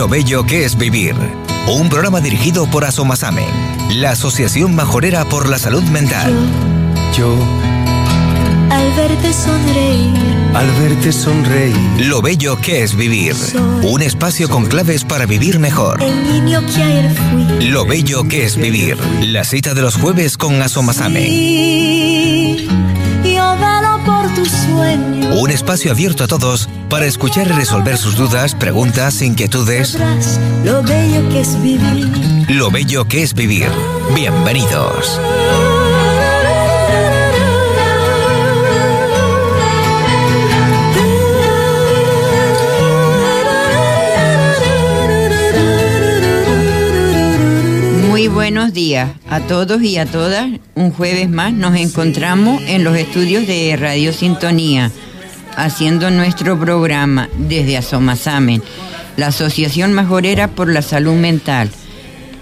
Lo bello que es vivir. Un programa dirigido por Asomasame, la Asociación Majorera por la Salud Mental. Yo, al verte sonreír, al verte sonreír, Lo bello que es vivir. Un espacio con claves para vivir mejor. el niño que ayer fui. Lo bello que es vivir. La cita de los jueves con Asomasame. Y yo Un espacio abierto a todos para escuchar y resolver sus dudas, preguntas, inquietudes. Lo bello que es vivir. Lo bello que es vivir. Bienvenidos. Buenos días a todos y a todas. Un jueves más nos encontramos en los estudios de Radio Sintonía, haciendo nuestro programa desde Asomasamen, la Asociación Majorera por la Salud Mental.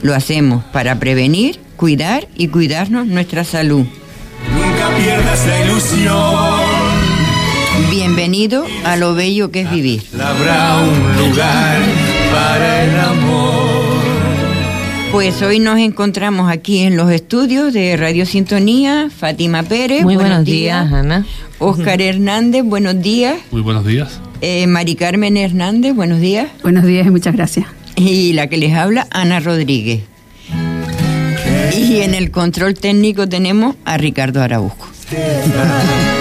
Lo hacemos para prevenir, cuidar y cuidarnos nuestra salud. nunca pierdas la ilusión. Bienvenido a lo bello que es vivir. Habrá un lugar para el amor. Pues hoy nos encontramos aquí en los estudios de Radio Sintonía, Fátima Pérez. Muy buenos días, Ana. Oscar Hernández, buenos días. Muy buenos días. Eh, Mari Carmen Hernández, buenos días. Buenos días y muchas gracias. Y la que les habla, Ana Rodríguez. Y en el control técnico tenemos a Ricardo Araújo.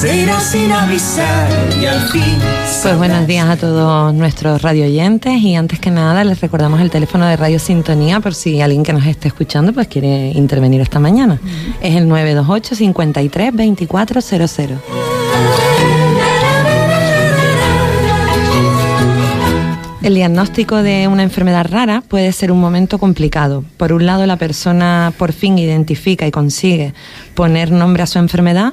Se irá sin avisar y al fin. Pues buenos días a todos nuestros radio oyentes y antes que nada les recordamos el teléfono de Radio Sintonía por si alguien que nos esté escuchando pues quiere intervenir esta mañana. Es el 928 53 2400. El diagnóstico de una enfermedad rara puede ser un momento complicado. Por un lado, la persona por fin identifica y consigue poner nombre a su enfermedad,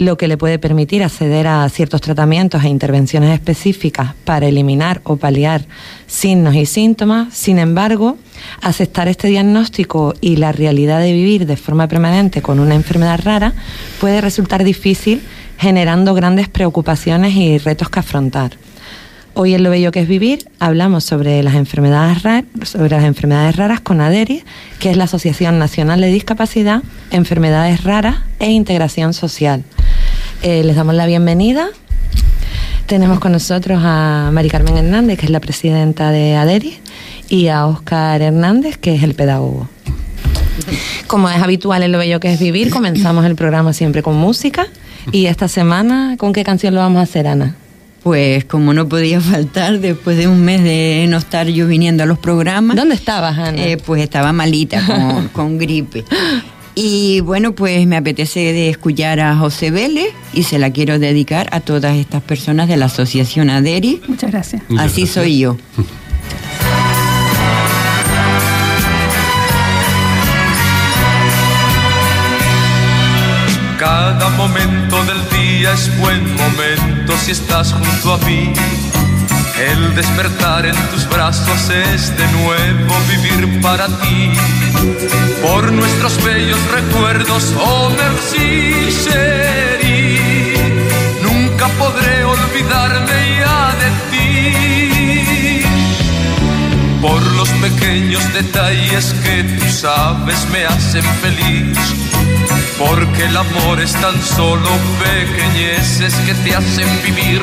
lo que le puede permitir acceder a ciertos tratamientos e intervenciones específicas para eliminar o paliar signos y síntomas. Sin embargo, aceptar este diagnóstico y la realidad de vivir de forma permanente con una enfermedad rara puede resultar difícil, generando grandes preocupaciones y retos que afrontar. Hoy en Lo Bello que es Vivir hablamos sobre las enfermedades, ra- sobre las enfermedades raras con ADERI, que es la Asociación Nacional de Discapacidad, Enfermedades Raras e Integración Social. Eh, les damos la bienvenida. Tenemos con nosotros a Mari Carmen Hernández, que es la presidenta de ADERI, y a Óscar Hernández, que es el pedagogo. Como es habitual en Lo Bello que es Vivir, comenzamos el programa siempre con música. Y esta semana, ¿con qué canción lo vamos a hacer, Ana? Pues como no podía faltar, después de un mes de no estar yo viniendo a los programas, ¿Dónde estabas, Ana? eh, pues estaba malita con, con gripe. Y bueno, pues me apetece de escuchar a José Vélez y se la quiero dedicar a todas estas personas de la Asociación ADERI. Muchas gracias. Muchas Así gracias. soy yo. Cada momento del día es buen momento si estás junto a mí. El despertar en tus brazos es de nuevo vivir para ti. Por nuestros bellos recuerdos, oh merci chérie. Nunca podré olvidarme ya de. Pequeños detalles que tú sabes me hacen feliz. Porque el amor es tan solo pequeñeces que te hacen vivir.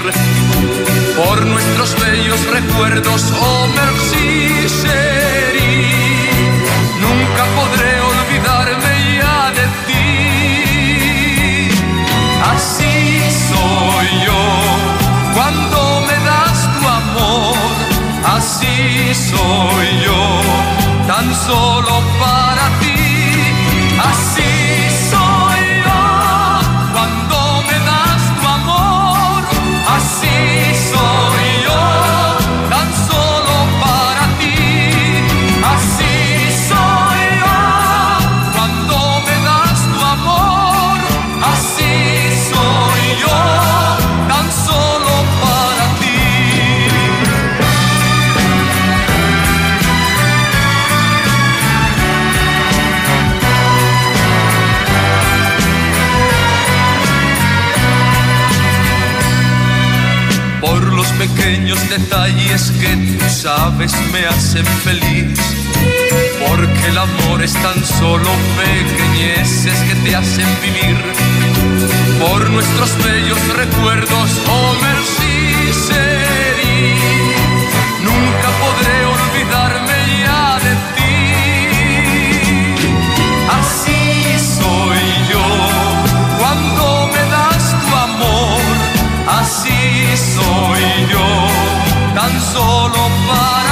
Por nuestros bellos recuerdos, oh merci soy yo, tan solo para pequeños detalles que tú sabes me hacen feliz. Porque el amor es tan solo pequeñeces que te hacen vivir. Por nuestros bellos recuerdos, oh merci, Nunca podré olvidarme Así soy yo, tan solo para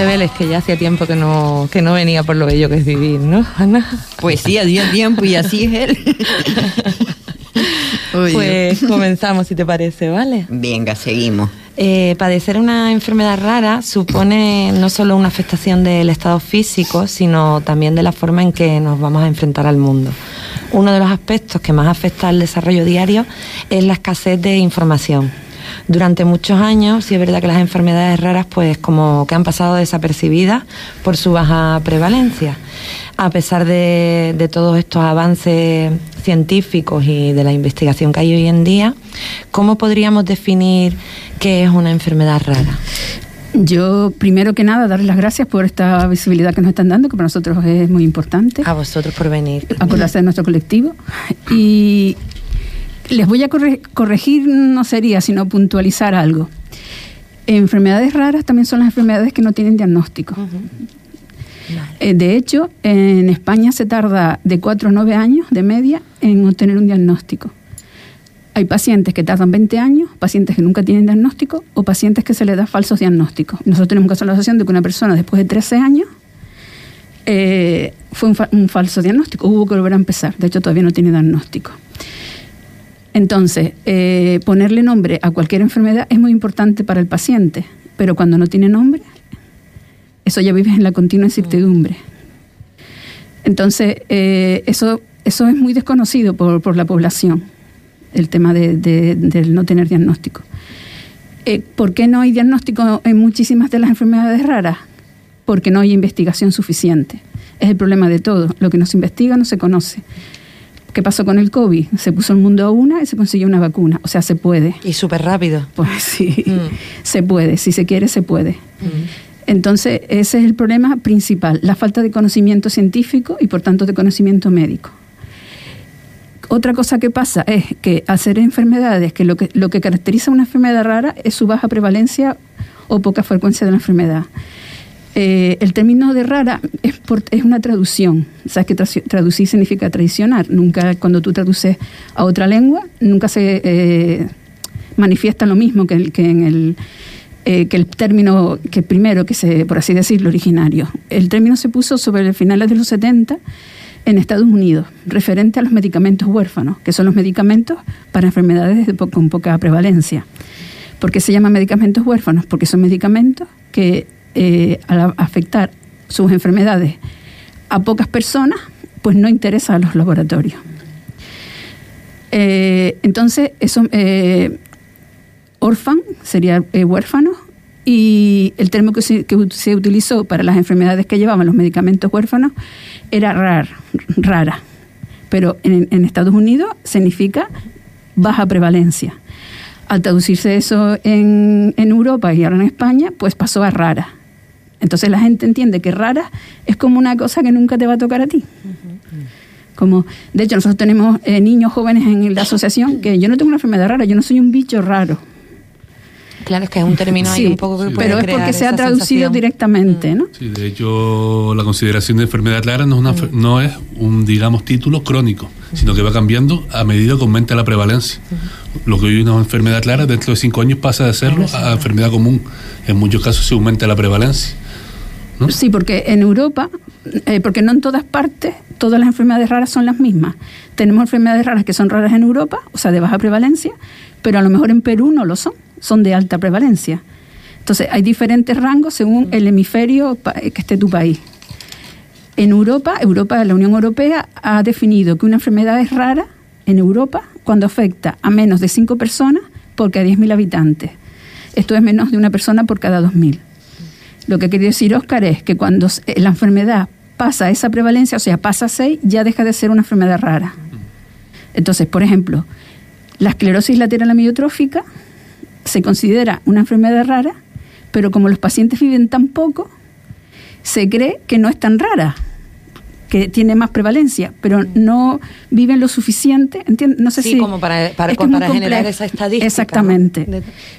ti. Vélez, que ya hacía tiempo que no, que no venía por lo bello que es vivir, ¿no, Ana? Pues sí, hacía tiempo y así es él. pues comenzamos, si te parece, ¿vale? Venga, seguimos. Eh, padecer una enfermedad rara supone no solo una afectación del estado físico, sino también de la forma en que nos vamos a enfrentar al mundo. Uno de los aspectos que más afecta al desarrollo diario es la escasez de información durante muchos años, sí es verdad que las enfermedades raras, pues como que han pasado desapercibidas por su baja prevalencia. A pesar de, todos estos avances científicos y de la investigación que hay hoy en día, ¿cómo podríamos definir qué es una enfermedad rara? Yo, primero que nada, darles las gracias por esta visibilidad que nos están dando, que para nosotros es muy importante. A vosotros por venir. Acordarse de nuestro colectivo. Y les voy a corregir, no sería, sino puntualizar algo. Enfermedades raras también son las enfermedades que no tienen diagnóstico. Eh, de hecho, en España se tarda de 4 a 9 años de media en obtener un diagnóstico. Hay pacientes que tardan 20 años, pacientes que nunca tienen diagnóstico o pacientes que se les da falsos diagnósticos. Nosotros tenemos caso de la asociación de que una persona después de 13 años eh, fue un, un, falso diagnóstico, hubo que volver a empezar. De hecho, todavía no tiene diagnóstico. Entonces, eh, ponerle nombre a cualquier enfermedad es muy importante para el paciente, pero cuando no tiene nombre, eso ya vives en la continua incertidumbre. Entonces, eh, eso, eso es muy desconocido por, la población, el tema de, no tener diagnóstico. Eh, ¿Por qué no hay diagnóstico en muchísimas de las enfermedades raras? Porque no hay investigación suficiente. Es el problema de todo. Lo que no se investiga no se conoce. ¿Qué pasó con el COVID? Se puso el mundo a una y se consiguió una vacuna. O sea, se puede. Y súper rápido. Pues sí, mm. se puede. Si se quiere, se puede. Mm. Entonces, ese es el problema principal, la falta de conocimiento científico y por tanto de conocimiento médico. Otra cosa que pasa es que hacer enfermedades, que lo que, lo que caracteriza una enfermedad rara es su baja prevalencia o poca frecuencia de la enfermedad. Eh, el término de rara es, es una traducción. Sabes que traducir significa tradicionar. Nunca, cuando tú traduces a otra lengua, nunca se eh, manifiesta lo mismo que, el, que en el eh, que el término que primero, que se, por así decirlo, originario. El término se puso sobre finales de los 70 en Estados Unidos, referente a los medicamentos huérfanos, que son los medicamentos para enfermedades con poca prevalencia. ¿Por qué se llaman medicamentos huérfanos? Porque son medicamentos que eh, al afectar sus enfermedades a pocas personas, pues no interesa a los laboratorios. Eh, entonces, eso, eh, orfan sería huérfano y el término que se, utilizó para las enfermedades que llevaban los medicamentos huérfanos era rar, rara, pero en, Estados Unidos significa baja prevalencia. Al traducirse eso en, en Europa y ahora en España, pues pasó a rara. Entonces la gente entiende que rara es como una cosa que nunca te va a tocar a ti. Como, de hecho, nosotros tenemos eh, niños jóvenes en la asociación que yo no tengo una enfermedad rara, yo no soy un bicho raro. Claro, es que es un término ahí un poco que Pero es porque se ha traducido directamente, ¿no? Sí, de hecho, la consideración de enfermedad rara no es, no es un, digamos, título crónico sino que va cambiando a medida que aumenta la prevalencia. Lo que hoy es una enfermedad clara, dentro de cinco años pasa de serlo a enfermedad común. En muchos casos se aumenta la prevalencia. Sí, porque en Europa, eh, porque no en todas partes, todas las enfermedades raras son las mismas. Tenemos enfermedades raras que son raras en Europa, o sea, de baja prevalencia, pero a lo mejor en Perú no lo son, son de alta prevalencia. Entonces, hay diferentes rangos según el hemisferio que esté tu país. En Europa, Europa, la Unión Europea ha definido que una enfermedad es rara en Europa cuando afecta a menos de 5 personas por cada 10.000 habitantes. Esto es menos de una persona por cada 2.000. Lo que quería decir Oscar es que cuando la enfermedad pasa esa prevalencia, o sea, pasa a 6, ya deja de ser una enfermedad rara. Entonces, por ejemplo, la esclerosis lateral amiotrófica se considera una enfermedad rara, pero como los pacientes viven tan poco, se cree que no es tan rara que tiene más prevalencia, pero no viven lo suficiente, ¿entiendes? No sé sí, si como para, para, generar esa estadística. Exactamente.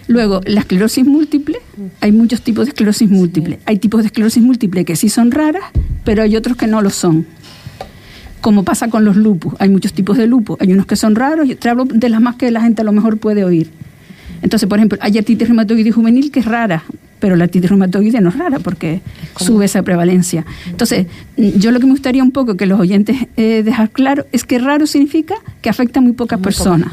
Luego, la esclerosis múltiple, hay muchos tipos de esclerosis múltiple. Hay tipos de esclerosis múltiple que sí son raras, pero hay otros que no lo son. Como pasa con los lupus, hay muchos tipos de lupus, hay unos que son raros, y te hablo de las más que la gente a lo mejor puede oír. Entonces, por ejemplo, hay artritis reumatoide juvenil que es rara, pero la artritis reumatoide no es rara porque sube esa prevalencia. Entonces, yo lo que me gustaría un poco que los oyentes eh, dejar claro es que raro significa que afecta a muy pocas personas.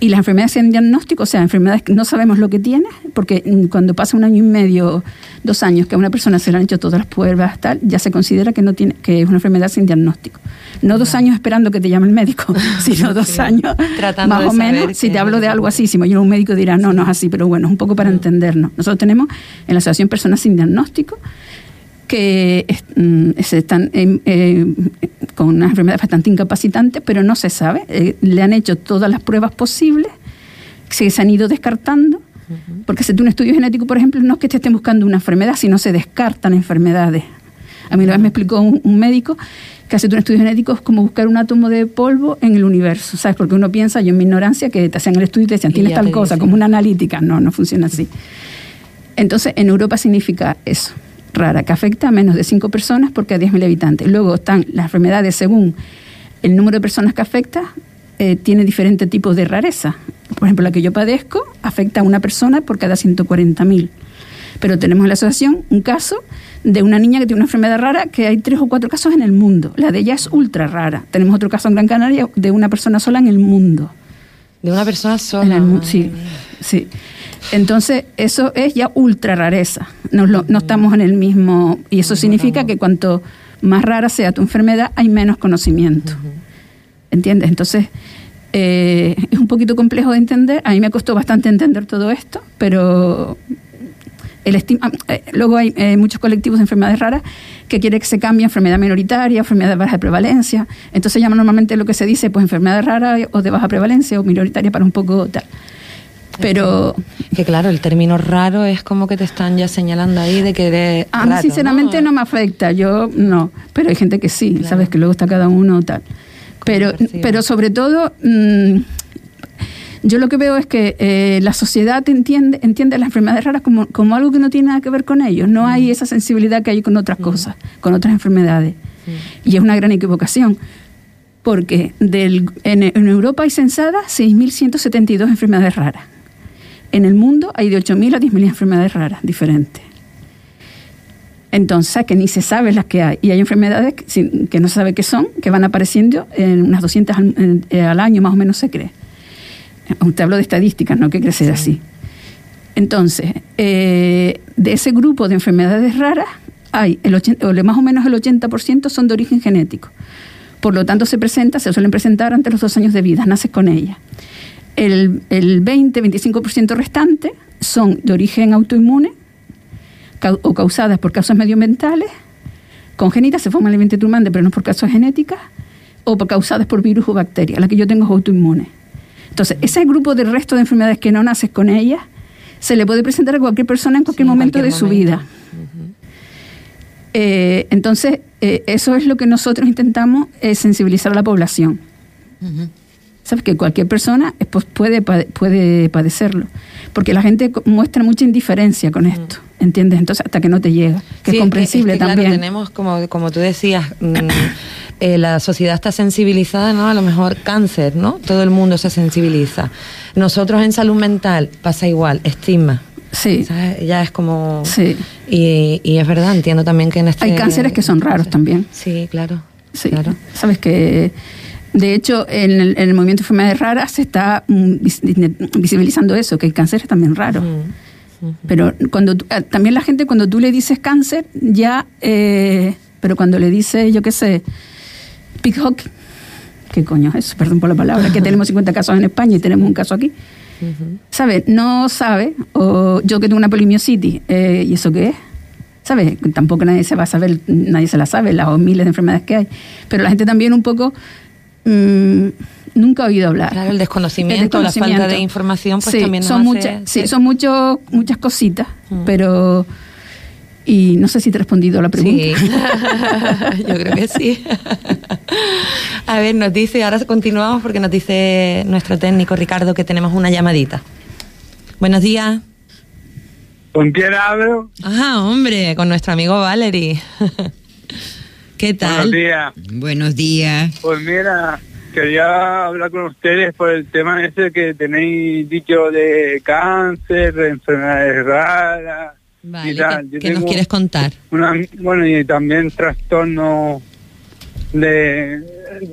Y las enfermedades sin diagnóstico, o sea, enfermedades que no sabemos lo que tiene, porque mm, cuando pasa un año y medio, dos años, que a una persona se le han hecho todas las pruebas, tal, ya se considera que no tiene, que es una enfermedad sin diagnóstico. No dos años esperando que te llame el médico, sino dos años Tratando más o menos. Si te hablo de algo así, si yo un médico dirá, no, no es así, pero bueno, es un poco para entendernos. Nosotros tenemos en la Asociación Personas sin Diagnóstico que mm, se están eh, con una enfermedad bastante incapacitante, pero no se sabe. Eh, le han hecho todas las pruebas posibles, se, se han ido descartando, porque si tú un estudio genético, por ejemplo, no es que te estén buscando una enfermedad, sino se descartan enfermedades. A mí una vez me explicó un, médico que hacer un estudio genético es como buscar un átomo de polvo en el universo, ¿sabes? Porque uno piensa, yo en mi ignorancia, que te hacían el estudio y te decían, tienes tal cosa, como una analítica. No, no funciona así. Entonces, en Europa significa eso rara, que afecta a menos de 5 personas por cada 10.000 habitantes. Luego están las enfermedades según el número de personas que afecta, eh, tiene diferentes tipos de rareza. Por ejemplo, la que yo padezco afecta a una persona por cada 140.000. Pero tenemos en la asociación un caso de una niña que tiene una enfermedad rara, que hay tres o cuatro casos en el mundo. La de ella es ultra rara. Tenemos otro caso en Gran Canaria de una persona sola en el mundo. De una persona sola. En el, sí, sí. Entonces, eso es ya ultra rareza. No, no estamos en el mismo. Y eso significa que cuanto más rara sea tu enfermedad, hay menos conocimiento. ¿Entiendes? Entonces, eh, es un poquito complejo de entender. A mí me costó bastante entender todo esto, pero el estima, eh, luego hay eh, muchos colectivos de enfermedades raras que quieren que se cambie enfermedad minoritaria, enfermedad de baja prevalencia. Entonces llama normalmente lo que se dice, pues enfermedad rara o de baja prevalencia o minoritaria para un poco tal. Pero. Que claro, el término raro es como que te están ya señalando ahí de que eres. A mí, sinceramente, ¿no? me afecta. Yo no. Pero hay gente que sí, ¿sabes? Que luego está cada uno tal. Pero, pero sobre todo. Mm, yo lo que veo es que eh, la sociedad entiende, entiende las enfermedades raras como, como, algo que no tiene nada que ver con ellos. No hay esa sensibilidad que hay con otras cosas, con otras enfermedades. Y es una gran equivocación porque del, en, en, Europa hay censadas 6.172 enfermedades raras. En el mundo hay de 8.000 a 10.000 enfermedades raras diferentes. Entonces, que ni se sabe las que hay. Y hay enfermedades que, no se sabe qué son, que van apareciendo en unas 200 eh, al, año, más o menos se cree. Te hablo de estadísticas, no que crecer así. Entonces, eh, de ese grupo de enfermedades raras, hay el 80, o más o menos el 80% son de origen genético. Por lo tanto, se presenta, se suelen presentar antes los dos años de vida, naces con ella. El, 20-25% restante son de origen autoinmune o causadas por causas medioambientales, congénitas, se forman el vientre humano, pero no por causas genéticas, o por causadas por virus o bacterias. La que yo tengo es autoinmune. Entonces, ese grupo del resto de enfermedades que no naces con ellas, se le puede presentar a cualquier persona en cualquier momento de su vida. Eh, entonces, eh, eso es lo que nosotros intentamos eh, sensibilizar a la población. ¿Sabes? Que cualquier persona puede, puede padecerlo. Porque la gente muestra mucha indiferencia con esto, ¿entiendes? Entonces, hasta que no te llega, que es comprensible también. tenemos, como, como tú decías, mm, eh, la sociedad está sensibilizada, ¿no? A lo mejor cáncer, ¿no? Todo el mundo se sensibiliza. Nosotros en salud mental pasa igual, estigma. Sí. ¿sabes? Ya es como... Sí. Y, y es verdad, entiendo también que en este... Hay cánceres que son raros también. Sí, claro. Sí. Claro. Sabes que, de hecho, en el, en el movimiento de enfermedades raras se está mm, vis- visibilizando eso, que el cáncer es también raro. Pero cuando ah, también la gente cuando tú le dices cáncer, ya, eh, pero cuando le dices, yo qué sé, pickhock, ¿qué coño es eso? Perdón por la palabra, que tenemos 50 casos en España y tenemos un caso aquí. ¿Sabe? No sabe, o yo que tengo una polimiositis, eh, ¿y eso qué es? ¿Sabes? Tampoco nadie se va a saber, nadie se la sabe, las miles de enfermedades que hay. Pero la gente también un poco mm, nunca ha oído hablar. Claro, el desconocimiento, El desconocimiento. la falta de información, pues Sí, también nos son hace muchas, sí, son mucho, muchas cositas, Mm. pero y no sé si te he respondido a la pregunta. Sí, yo creo que sí. A ver, nos dice, ahora continuamos porque nos dice nuestro técnico Ricardo que tenemos una llamadita. Buenos días. ¿Con quién hablo? Ajá, hombre, con nuestro amigo Valery. ¿Qué Buenos tal? días. Buenos días. Pues mira, quería hablar con ustedes por el tema ese que tenéis dicho de cáncer, de enfermedades raras. Vale, y tal. ¿qué, nos quieres contar? una- bueno, y también trastornos de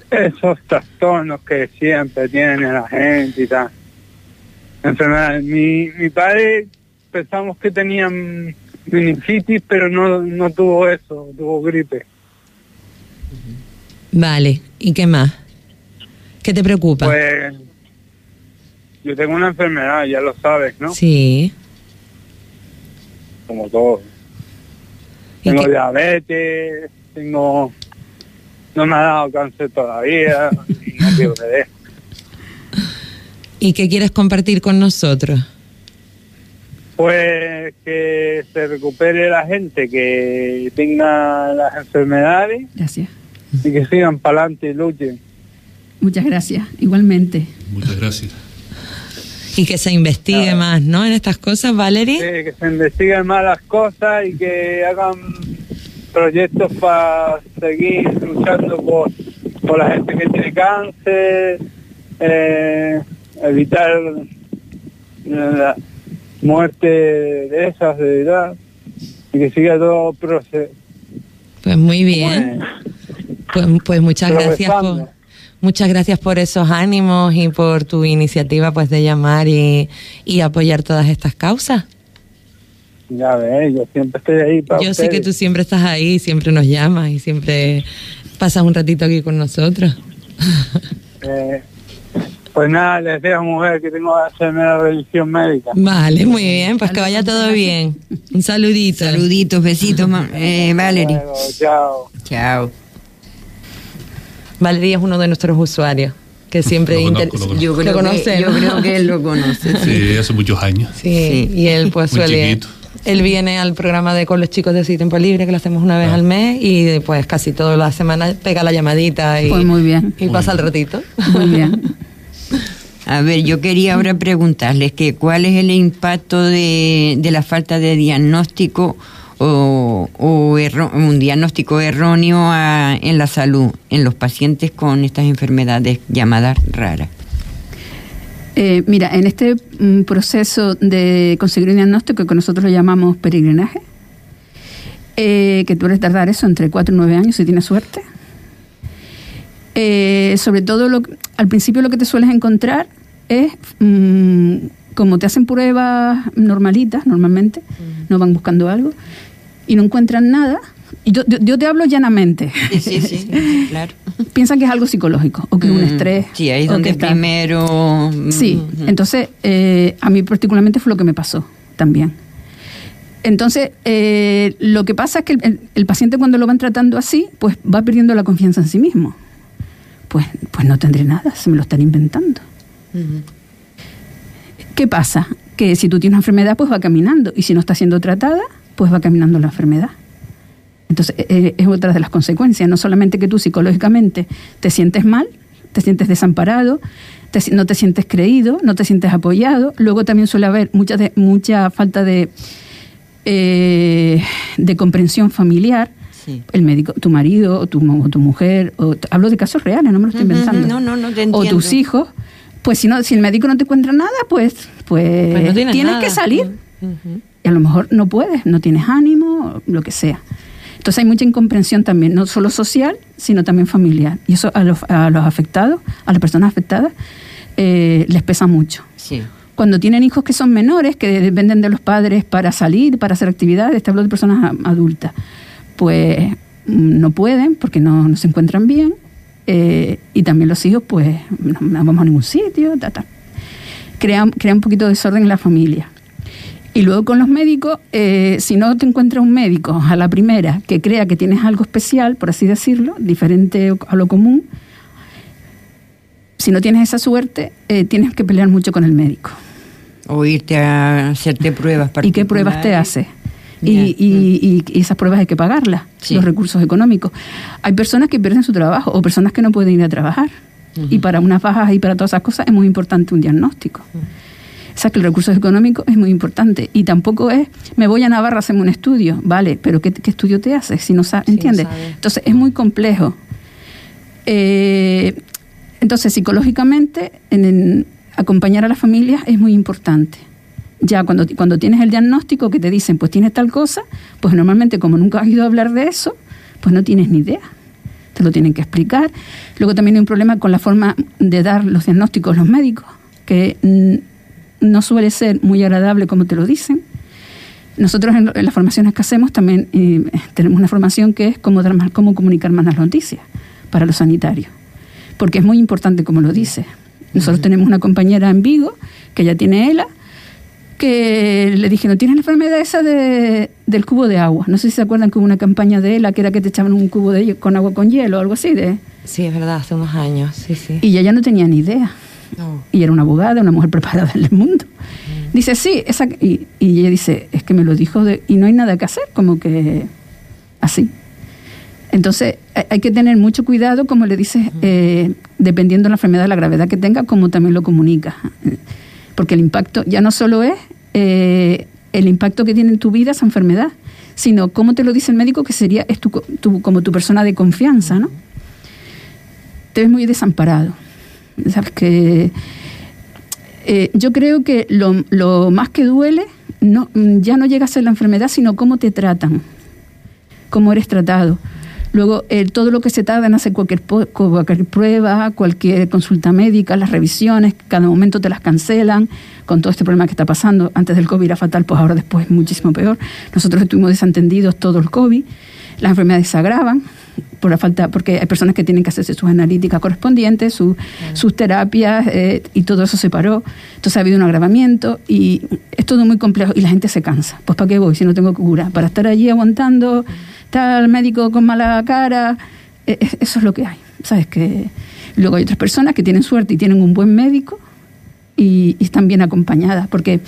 esos trastornos que siempre tiene la gente y tal. Enfermedades. Mi, mi padre pensamos que tenía meningitis, pero no, no tuvo eso, tuvo gripe. Vale, ¿y qué más? ¿Qué te preocupa? Pues yo tengo una enfermedad, ya lo sabes, ¿no? Sí. Como todo. ¿Y Tengo qué- diabetes, tengo... No me ha dado cáncer todavía, y no quiero que dé. ¿Y qué quieres compartir con nosotros? Pues que se recupere la gente que tenga las enfermedades Gracias. Y que sigan para adelante y luchen. Muchas gracias. Igualmente. Muchas gracias. Y que se investigue más, ¿no? En estas cosas, Valery. Sí, que se investiguen más las cosas y que hagan proyectos para seguir luchando por, por la gente que tiene cáncer, eh, evitar la muerte de esas, de edad, y que siga todo proceso. Pues muy bien. Pues, pues muchas gracias por, muchas gracias por esos ánimos y por tu iniciativa pues de llamar y, y apoyar todas estas causas. Ya ves, yo siempre estoy ahí para Yo sé que tú siempre estás ahí, siempre nos llamas y siempre pasas un ratito aquí con nosotros. Eh, pues nada, les dejo mujer que tengo que hacerme la revisión médica. Vale, muy bien, pues que vaya todo bien. Un saludito. Saluditos, besitos, eh, Valery. Luego, chao. Chao. Valery es uno de nuestros usuarios que siempre Lo conozco, inter- lo conozco. Yo creo, conoce, que, yo creo que él lo conoce. sí. Sí, hace muchos años. Sí, y él pues Muy suele... chiquito. Él viene al programa de con los chicos de Sí Tiempo Libre, que lo hacemos una vez Ah. al mes, y pues casi todas las semanas pega la llamadita y, Pues muy bien. y pasa el ratito. Muy bien. A ver, yo quería ahora preguntarles que cuál es el impacto de, de la falta de diagnóstico o, o erro- un diagnóstico erróneo a- en la salud, en los pacientes con estas enfermedades llamadas raras. Eh, mira, en este mm, proceso de conseguir un diagnóstico que nosotros lo llamamos peregrinaje, eh, que puedes tardar eso entre 4 y 9 años si tienes suerte. Eh, sobre todo, lo, al principio lo que te sueles encontrar es, mm, como te hacen pruebas normalitas, normalmente, no van buscando algo, y no encuentran nada. Y yo, yo- yo te hablo llanamente. Sí, sí, sí, claro. Piensan que es algo psicológico, o que es un Mm, estrés. Sí, ahí es donde tal. primero... mm, Sí, entonces eh, a mí particularmente fue lo que me pasó también. Entonces, eh, lo que pasa es que el, el- el paciente cuando lo van tratando así, pues va perdiendo la confianza en sí mismo. Pues, pues no tendré nada, se me lo están inventando. ¿Qué pasa? Que si tú tienes una enfermedad, pues va caminando. Y si no está siendo tratada, pues va caminando la enfermedad. Entonces, eh, es otra de las consecuencias. No solamente que tú psicológicamente te sientes mal, te sientes desamparado, te no te sientes creído, no te sientes apoyado. Luego también suele haber mucha, de- mucha falta de, eh, de comprensión familiar. El médico, tu marido o tu, o tu mujer, o, hablo de casos reales, no me lo estoy inventando. no, no, no te O tus hijos, pues si no, si el médico no te encuentra nada, pues, pues, Pues tienes que salir. Y a lo mejor no puedes, no tienes ánimo, lo que sea. Entonces hay mucha incomprensión también, no solo social, sino también familiar. Y eso a los, a los afectados, a las personas afectadas, eh, les pesa mucho. Sí. Cuando tienen hijos que son menores, que dependen de los padres para salir, para hacer actividades, te hablo de personas adultas, pues mm, no pueden porque no, no se encuentran bien. eh, y también los hijos, pues no, no vamos a ningún sitio, ta, ta. Crea, crea un poquito de desorden en la familia. Y luego con los médicos, eh, si no te encuentras un médico a la primera que crea que tienes algo especial, por así decirlo, diferente a lo común, si no tienes esa suerte, eh, tienes que pelear mucho con el médico. O irte a hacerte pruebas ¿Y qué pruebas te hace? Y, y- y- y esas pruebas hay que pagarlas, Sí. los recursos económicos. Hay personas que pierden su trabajo o personas que no pueden ir a trabajar. Y para unas bajas y para todas esas cosas es muy importante un diagnóstico. O sea que el recurso económico es muy importante. Y tampoco es, me voy a Navarra a hacerme un estudio, vale, pero ¿qué, qué estudio te haces? Si no sabes, no ¿entiendes? Entonces es muy complejo. Eh, entonces, psicológicamente, en- en acompañar a las familias es muy importante. Ya cuando, cuando tienes el diagnóstico que te dicen, pues tienes tal cosa, pues normalmente como nunca has ido a hablar de eso, pues no tienes ni idea. Te lo tienen que explicar. Luego también hay un problema con la forma de dar los diagnósticos los médicos, que mm, no suele ser muy agradable como te lo dicen. Nosotros en, en las formaciones que hacemos también eh, tenemos una formación que es cómo, dar más, cómo comunicar más las noticias para los sanitarios, porque es muy importante como lo dice. Nosotros tenemos una compañera en Vigo que ya tiene ELA, que le dije, ¿no tienes la enfermedad esa de, del cubo de agua? No sé si se acuerdan que hubo una campaña de ELA que era que te echaban un cubo de con agua con hielo o algo así. de Sí, es verdad, hace unos años, sí, sí. Y ella ya no tenía ni idea. No. Y era una abogada, una mujer preparada en el mundo. Dice, sí, esa, y, y ella dice, es que me lo dijo de, y no hay nada que hacer, como que así. Entonces, hay- que tener mucho cuidado, como le dices, eh, dependiendo de la enfermedad, la gravedad que tenga, como también lo comunica. Porque el impacto ya no solo es eh, el impacto que tiene en tu vida esa enfermedad, sino cómo te lo dice el médico, que sería es tu, tu- como tu persona de confianza, ¿no? Te ves muy desamparado. Sabes que eh, yo creo que lo, lo más que duele no, ya no llega a ser la enfermedad, sino cómo te tratan, cómo eres tratado. Luego, eh, todo lo que se tarda en hacer cualquier, cualquier prueba, cualquier consulta médica, las revisiones, cada momento te las cancelan, con todo este problema que está pasando. Antes del COVID era fatal, pues ahora después es muchísimo peor. Nosotros estuvimos desentendidos todo el COVID, las enfermedades se agravan por la falta, porque hay personas que tienen que hacerse sus analíticas correspondientes, su- sus terapias, eh, y todo eso se paró. Entonces ha habido un agravamiento y es todo muy complejo y la gente se cansa. Pues ¿para qué voy si no tengo cura? Para estar allí aguantando, el médico con mala cara, eh, eh, eso es lo que hay. ¿Sabes? Que luego hay otras personas que tienen suerte y tienen un buen médico y, y están bien acompañadas, porque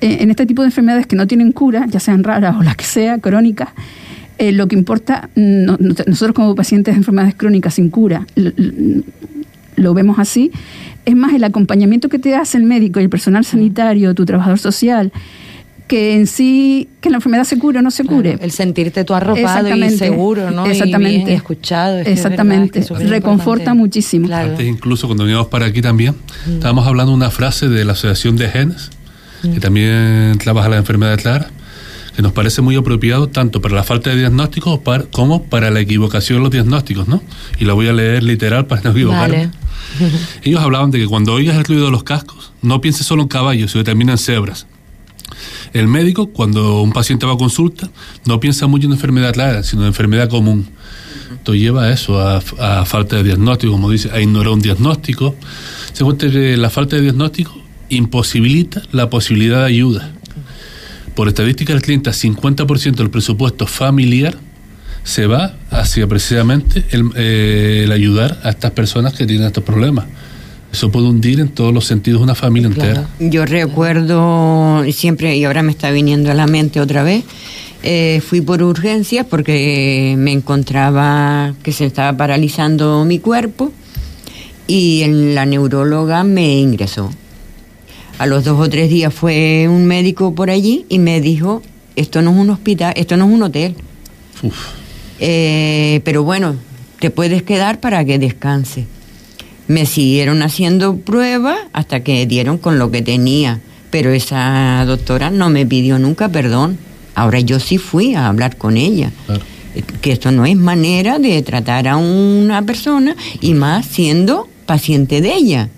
eh, en este tipo de enfermedades que no tienen cura, ya sean raras o las que sean, crónicas, eh, lo que importa, no- no- nosotros como pacientes de enfermedades crónicas sin cura, lo vemos así, es más el acompañamiento que te hace el médico y el personal sanitario, tu trabajador social, que en sí, que la enfermedad se cure o no se Claro, cure. el sentirte tú arropado y seguro, ¿no? Y Exactamente. bien escuchado. es Exactamente. es que es Reconforta importante. muchísimo. Claro. Antes incluso cuando veníamos para aquí también, estábamos hablando de una frase de la Asociación de Genes, que también trabaja la enfermedad clara, que nos parece muy apropiado tanto para la falta de diagnóstico para- como para la equivocación de los diagnósticos, ¿no? Y la voy a leer literal para no equivocarme. Ellos hablaban de que cuando oigas el ruido de los cascos, no pienses solo en caballos, sino también en cebras. El médico, cuando un paciente va a consulta, no piensa mucho en enfermedad clara, sino en enfermedad común. Esto lleva a eso, a, a falta de diagnóstico, como dice, a ignorar un diagnóstico. Se cuenta que la falta de diagnóstico imposibilita la posibilidad de ayuda. Por estadística del 30-50% del presupuesto familiar se va hacia precisamente el, eh, el ayudar a estas personas que tienen estos problemas. Eso puede hundir en todos los sentidos una familia Claro. entera. Yo recuerdo siempre, y ahora me está viniendo a la mente otra vez, eh, fui por urgencias porque me encontraba que se estaba paralizando mi cuerpo y la neuróloga me ingresó. A los dos o tres días fue un médico por allí y me dijo, esto no es un hospital, esto no es un hotel. Uf, Eh, pero bueno, te puedes quedar para que descanse. Me siguieron haciendo pruebas hasta que dieron con lo que tenía, pero esa doctora no me pidió nunca perdón. Ahora yo sí fui a hablar con ella. Claro. Eh, Que esto no es manera de tratar a una persona y más siendo paciente de ella.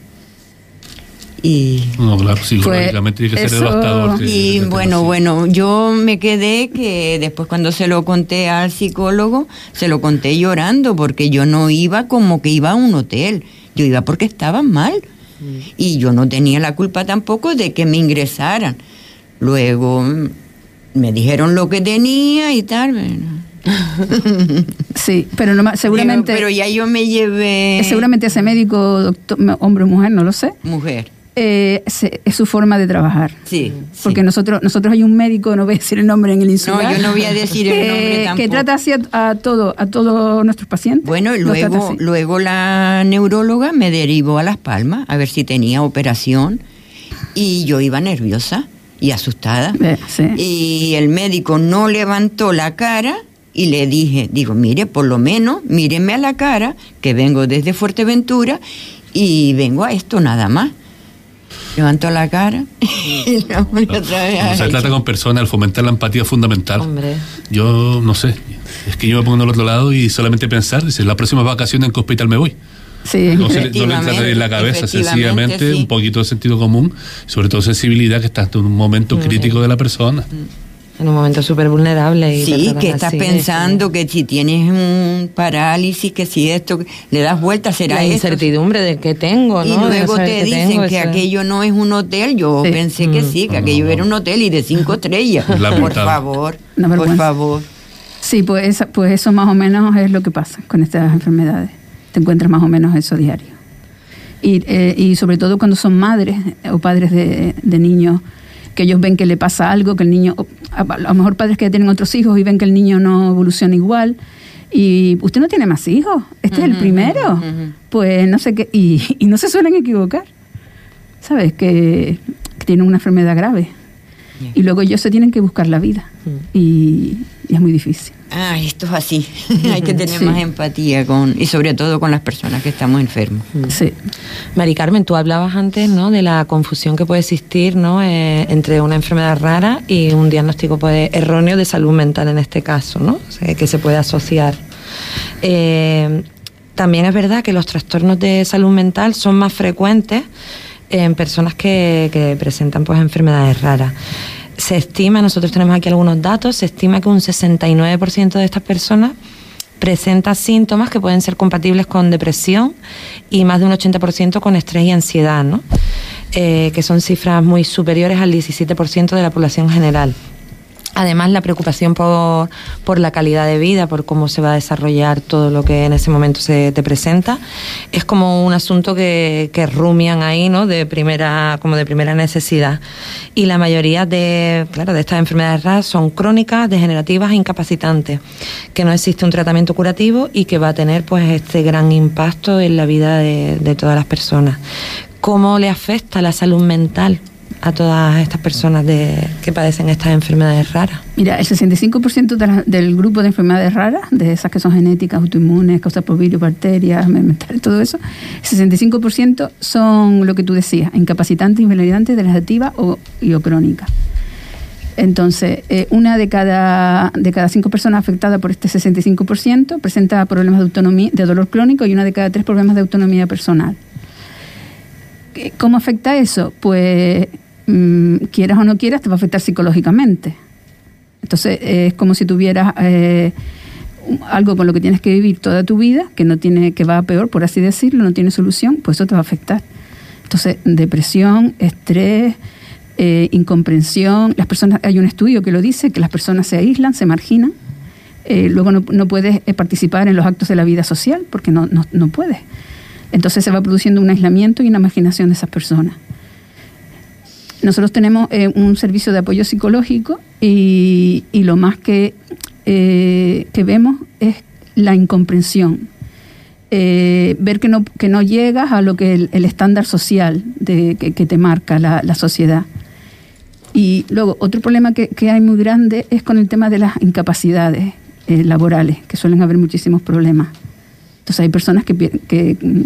Y No, claro, psicológicamente tiene que ser devastador. y bueno, bueno, yo me quedé que después cuando se lo conté al psicólogo, se lo conté llorando porque yo no iba como que iba a un hotel, yo iba porque estaba mal y yo no tenía la culpa tampoco de que me ingresaran. Luego mm, me dijeron lo que tenía y tal. bueno. Sí, pero no, seguramente, Digo, pero ya yo me llevé seguramente ese médico, doctor, hombre o mujer, no lo sé, mujer. Eh, se- es su forma de trabajar. Sí. Porque sí. nosotros nosotros hay un médico, no voy a decir el nombre en el insular. No, yo no voy a decir el que- nombre Que tampoco. trata así a, a todo, a todos nuestros pacientes. Bueno, y luego, luego la neuróloga me derivó a Las Palmas a ver si tenía operación y yo iba nerviosa y asustada. Eh, sí. Y el médico no levantó la cara y le dije, digo, mire, por lo menos míreme a la cara, que vengo desde Fuerteventura y vengo a esto nada más. Levantó la cara y la volvió otra vez Cuando se trata con personas, el fomentar la empatía es fundamental. Hombre. Yo no sé, es que yo me pongo al otro lado y solamente pensar, dice, las próximas vacaciones en qué hospital me voy. Sí. No, se, no le entra en la cabeza, efectivamente, sencillamente sí. un poquito de sentido común, sobre todo sensibilidad que está en un momento crítico de la persona. En un momento súper vulnerable. Y Sí, que estás así, pensando que si tienes un parálisis, que si esto, le das vuelta, será La esto. incertidumbre de qué tengo, Y ¿no? No luego te dicen tengo, que aquello no es un hotel. Yo Sí. pensé que Mm. sí, que aquello era un hotel y de cinco estrellas. Por favor, por favor. Sí, pues, esa- pues eso más o menos es lo que pasa con estas enfermedades. Te encuentras más o menos eso diario. Y, eh, y sobre todo cuando son madres o padres de, de niños, que ellos ven que le pasa algo, que el niño, a, lo mejor padres que ya tienen otros hijos y ven que el niño no evoluciona igual. Y usted no tiene más hijos, este es el primero. Pues no sé qué, y, y no se suelen equivocar. ¿Sabes? Que, que tienen una enfermedad grave. Y luego ellos se tienen que buscar la vida. Y, y es muy difícil. Ah, esto es así. Hay que tener Sí. más empatía con y sobre todo con las personas que estamos enfermos. Sí. Mari Carmen, tú hablabas antes ¿no? de la confusión que puede existir ¿no? Eh, entre una enfermedad rara y un diagnóstico pues, erróneo de salud mental en este caso, ¿no? O sea, que se puede asociar. Eh, también es verdad que los trastornos de salud mental son más frecuentes en personas que, que presentan pues, enfermedades raras. Se estima, nosotros tenemos aquí algunos datos, se estima que un 69% de estas personas presenta síntomas que pueden ser compatibles con depresión y más de un 80% con estrés y ansiedad, ¿no? Eh, que son cifras muy superiores al 17% de la población general. Además, la preocupación por, por la calidad de vida, por cómo se va a desarrollar todo lo que en ese momento se te presenta, es como un asunto que, que rumian ahí, ¿no? De primera, como de primera necesidad. Y la mayoría de, claro, de estas enfermedades raras son crónicas, degenerativas e incapacitantes, que no existe un tratamiento curativo y que va a tener pues este gran impacto en la vida de, de todas las personas. ¿Cómo le afecta la salud mental a todas estas personas de, que padecen estas enfermedades raras? Mira, el 65% de la- del grupo de enfermedades raras, de esas que son genéticas, autoinmunes, causadas por virus, bacterias, todo eso, el 65% son lo que tú decías, incapacitantes, invalidantes, degenerativas o, y o crónicas. Entonces, eh, una de cada, de cada cinco personas afectadas por este 65% presenta problemas de autonomía, de dolor crónico y una de cada tres problemas de autonomía personal. ¿Qué- ¿Cómo afecta eso? Pues mm, quieras o no quieras, te va a afectar psicológicamente. Entonces eh, es como si tuvieras eh, algo con lo que tienes que vivir toda tu vida, que no tiene, que va a peor, por así decirlo, no tiene solución, pues eso te va a afectar. Entonces, depresión, estrés, eh, incomprensión. Las personas, hay un estudio que lo dice, que las personas se aíslan, se marginan. luego no, no puedes participar en los actos de la vida social porque no, no, no puedes. Entonces se va produciendo un aislamiento y una marginación de esas personas. Nosotros tenemos eh, un servicio de apoyo psicológico y, y lo más que, eh, que vemos es la incomprensión. Eh, ver que no, que no llegas a lo que el, el estándar social de, que, que te marca la, la sociedad. Y luego, otro problema que, que hay muy grande es con el tema de las incapacidades. eh, laborales, que suelen haber muchísimos problemas. Entonces hay personas que, que, mm,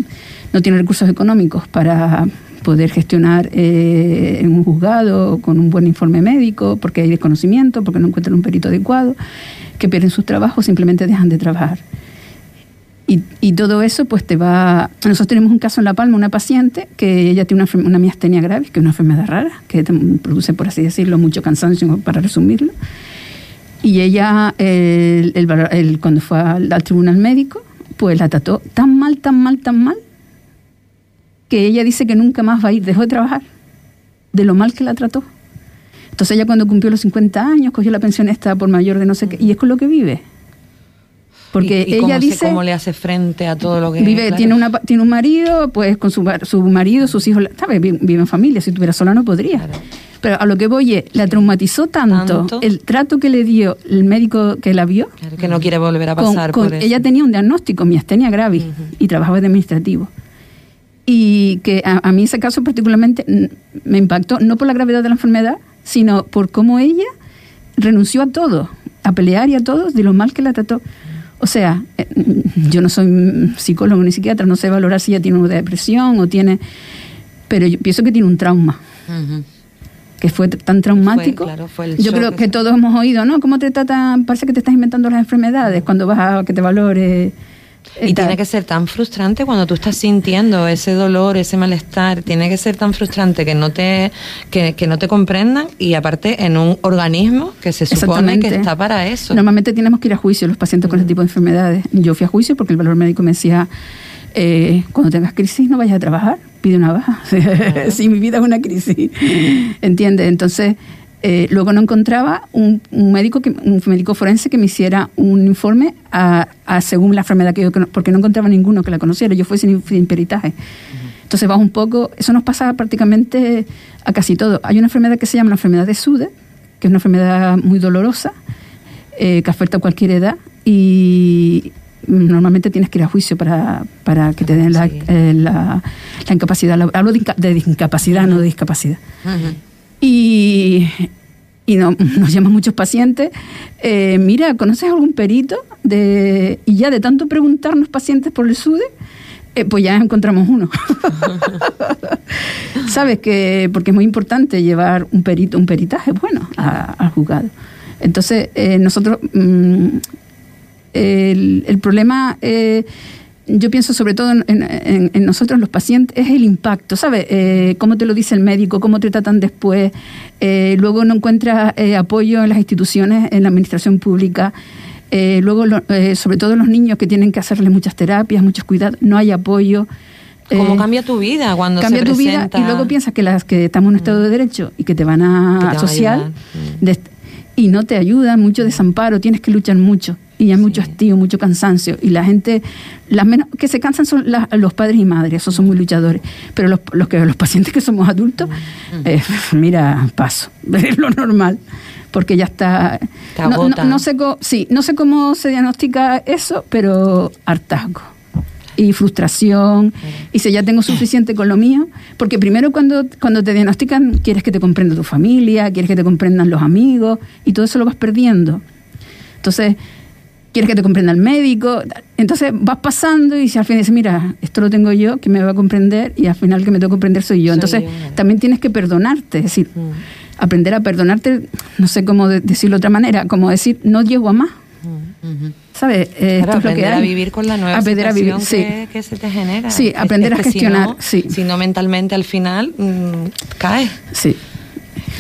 no tienen recursos económicos para poder gestionar eh, en un juzgado con un buen informe médico, porque hay desconocimiento, porque no encuentran un perito adecuado, que pierden sus trabajos, simplemente dejan de trabajar. Y, y todo eso pues te va... Nosotros tenemos un caso en La Palma, una paciente que ella tiene una, una miastenia gravis, que es una enfermedad rara, que produce, por así decirlo, mucho cansancio, para resumirlo. Y ella, el- el el- cuando fue al, al tribunal médico, pues la trató tan mal, tan mal, tan mal, que ella dice que nunca más va a ir, dejó de trabajar, de lo mal que la trató. Entonces ella cuando cumplió los 50 años, cogió la pensión esta por mayor de no sé qué, y es con lo que vive. Porque ¿Y- y cómo ella se- dice... cómo le hace frente a todo lo que Vive, claro. tiene, una, tiene un marido, pues con su, su marido, sus hijos, ¿sabes? Vi- Vive en familia, si tuviera sola no podría. Pero a lo que voy es, la traumatizó tanto, Tanto. el trato que le dio el médico que la vio. Claro, que no quiere volver a pasar con- por eso. ella tenía un diagnóstico, miastenia gravis, y trabajaba de administrativo. Y que a, a mí ese caso particularmente me impactó, no por la gravedad de la enfermedad, sino por cómo ella renunció a todo, a pelear y a todo, de lo mal que la trató. O sea, eh, yo no soy psicólogo ni psiquiatra, no sé valorar si ella tiene una depresión o tiene... Pero yo pienso que tiene un trauma, que fue tan traumático. claro, fue el yo creo que todos hemos oído, ¿no? ¿Cómo te tratan? Parece que te estás inventando las enfermedades cuando vas a que te valore. Y tiene que ser tan frustrante cuando tú estás sintiendo ese dolor, ese malestar, tiene que ser tan frustrante que no te que, que no te comprendan y aparte en un organismo que se supone que está para eso. Normalmente tenemos que ir a juicio los pacientes con este tipo de enfermedades. Yo fui a juicio porque el valor médico me decía, eh, cuando tengas crisis no vayas a trabajar, pide una baja. sí, mi vida es una crisis. ¿Entiendes? Entonces, eh, luego no encontraba un, un médico que, un médico forense que me hiciera un informe a, a según la enfermedad que yo porque no encontraba ninguno que la conociera. Yo fui sin, sin peritaje. Entonces va un poco, eso nos pasa prácticamente a casi todo. Hay una enfermedad que se llama la enfermedad de Sude, que es una enfermedad muy dolorosa, eh, que afecta a cualquier edad y normalmente tienes que ir a juicio para, para que te den la, Sí. eh, la, la incapacidad. Hablo de, inca- de incapacidad, no de discapacidad. Ujú. Y, y no, nos llaman muchos pacientes, eh, mira, ¿conoces algún perito? De, y ya de tanto preguntarnos pacientes por el SUDE, eh, pues ya encontramos uno. Sabes que, porque es muy importante llevar un perito, un peritaje bueno a- al juzgado. Entonces, eh, nosotros, mm, el, el problema, eh, yo pienso sobre todo en, en- en nosotros los pacientes, es el impacto, ¿sabes? Eh, cómo te lo dice el médico, cómo te tratan después, eh, luego no encuentras eh, apoyo en las instituciones, en la administración pública. Eh, luego, lo- eh, sobre todo los niños que tienen que hacerle muchas terapias, muchos cuidados, no hay apoyo. ¿Cómo Eh, cambia tu vida cuando cambia se tu vida presenta? y luego piensas que las que estamos en un estado de derecho y que te van a van a social ayudar. Mm. de- y no te ayudan, mucho desamparo, tienes que luchar mucho y hay mucho hastío, mucho cansancio y la gente, las menos que se cansan son las- los padres y madres, esos son muy luchadores, pero los, los que los pacientes que somos adultos, Mm. eh, mira, paso, es lo normal. Porque ya está. No, no- agotan. no sé cómo, sí, no sé cómo se diagnostica eso, pero hartazgo y frustración y si ya tengo suficiente con lo mío porque primero cuando cuando te diagnostican quieres que te comprenda tu familia quieres que te comprendan los amigos y todo eso lo vas perdiendo entonces quieres que te comprenda el médico entonces vas pasando y al fin dices mira esto lo tengo yo que me va a comprender y al final que me tengo que comprender soy yo entonces también tienes que perdonarte es decir aprender a perdonarte no sé cómo de- decirlo de otra manera como decir no llego a más Ujú. ¿sabes? Eh, Claro, esto es lo que aprender a vivir con la nueva Aprender a vivir, sí. que, que se te genera. Sí, aprender es a que si gestionar, no- sí. Si no mentalmente al final mm, caes. Sí.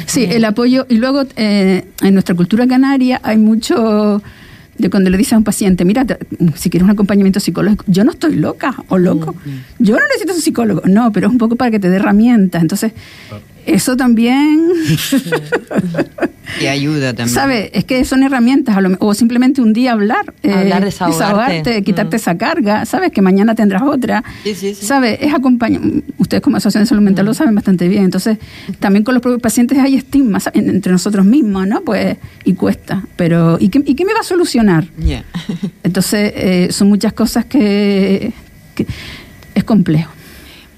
Sí, el apoyo. Y luego, eh, en nuestra cultura canaria hay mucho de cuando le dices a un paciente, mira, te- si quieres un acompañamiento psicológico, yo no estoy loca o loco. Yo no necesito un psicólogo. No, pero es un poco para que te dé herramientas. Entonces, eso también, Y ayuda también. ¿sabes? Es que son herramientas. a lo me- o simplemente un día hablar. eh, Hablar, desahogarte. quitarte Mm. esa carga. ¿Sabes? Que mañana tendrás otra. Sí, sí, sí. ¿Sabes? Es acompañar. Ustedes como Asociación de Salud Mental lo saben bastante bien. Entonces, también con los propios pacientes hay estigma ¿sabes? En- entre nosotros mismos, ¿no? Pues, y cuesta. Pero, ¿y qué, y qué me va a solucionar? Ya. Entonces, eh, son muchas cosas que, que es complejo.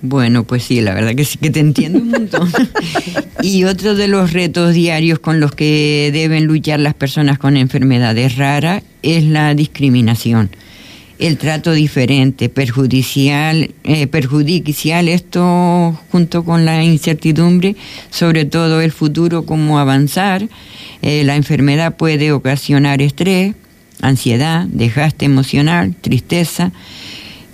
Bueno, pues sí, la verdad que sí que te entiendo un montón. y otro de los retos diarios con los que deben luchar las personas con enfermedades raras es la discriminación. El trato diferente, perjudicial, eh, perjudicial esto junto con la incertidumbre, sobre todo el futuro, cómo avanzar. Eh, la enfermedad puede ocasionar estrés, ansiedad, desgaste emocional, tristeza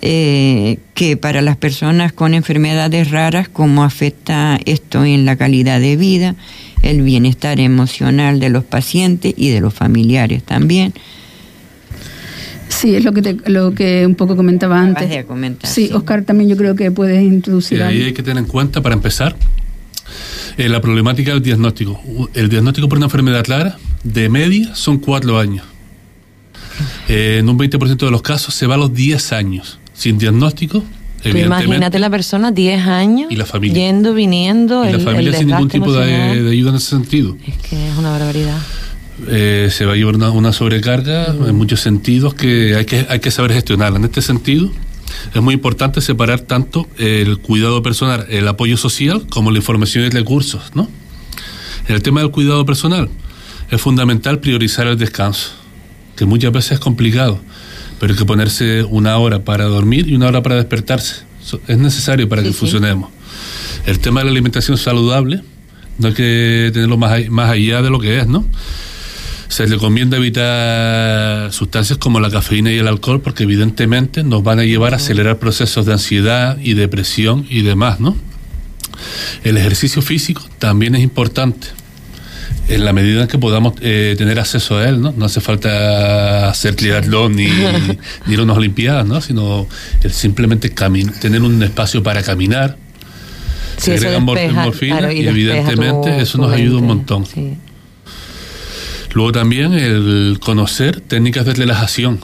eh, que para las personas con enfermedades raras, cómo afecta esto en la calidad de vida, el bienestar emocional de los pacientes y de los familiares también. Sí, es lo que, lo que un poco comentaba antes. sí, Oscar, también yo creo que puedes introducir. Y ahí hay que tener en cuenta, para empezar, eh, la problemática del diagnóstico. El diagnóstico por una enfermedad clara, de media, son cuatro años. Eh, en un 20% de los casos se va a los 10 años sin diagnóstico. imagínate la persona 10 años y la familia. yendo, viniendo. Y la familia sin ningún tipo de, ayuda en ese sentido. Es que es una barbaridad. Eh, se va a llevar una, sobrecarga en muchos sentidos que hay, que hay que saber gestionarla. En este sentido, es muy importante separar tanto el cuidado personal, el apoyo social, como la información y recursos. ¿no? En el tema del cuidado personal, es fundamental priorizar el descanso, que muchas veces es complicado pero hay que ponerse una hora para dormir y una hora para despertarse. Es necesario para que funcionemos. El tema de la alimentación saludable no hay que tenerlo más, más allá de lo que es, ¿no? Se recomienda evitar sustancias como la cafeína y el alcohol porque evidentemente nos van a llevar a acelerar procesos de ansiedad y depresión y demás, ¿no? El ejercicio físico también es importante en la medida en que podamos eh, tener acceso a él, ¿no? No hace falta hacer triatlón ni, ni ir a unas olimpiadas, ¿no? Sino simplemente tener un espacio para caminar. se agrega morfina y, evidentemente eso nos ayuda un montón. Luego también el conocer técnicas de relajación.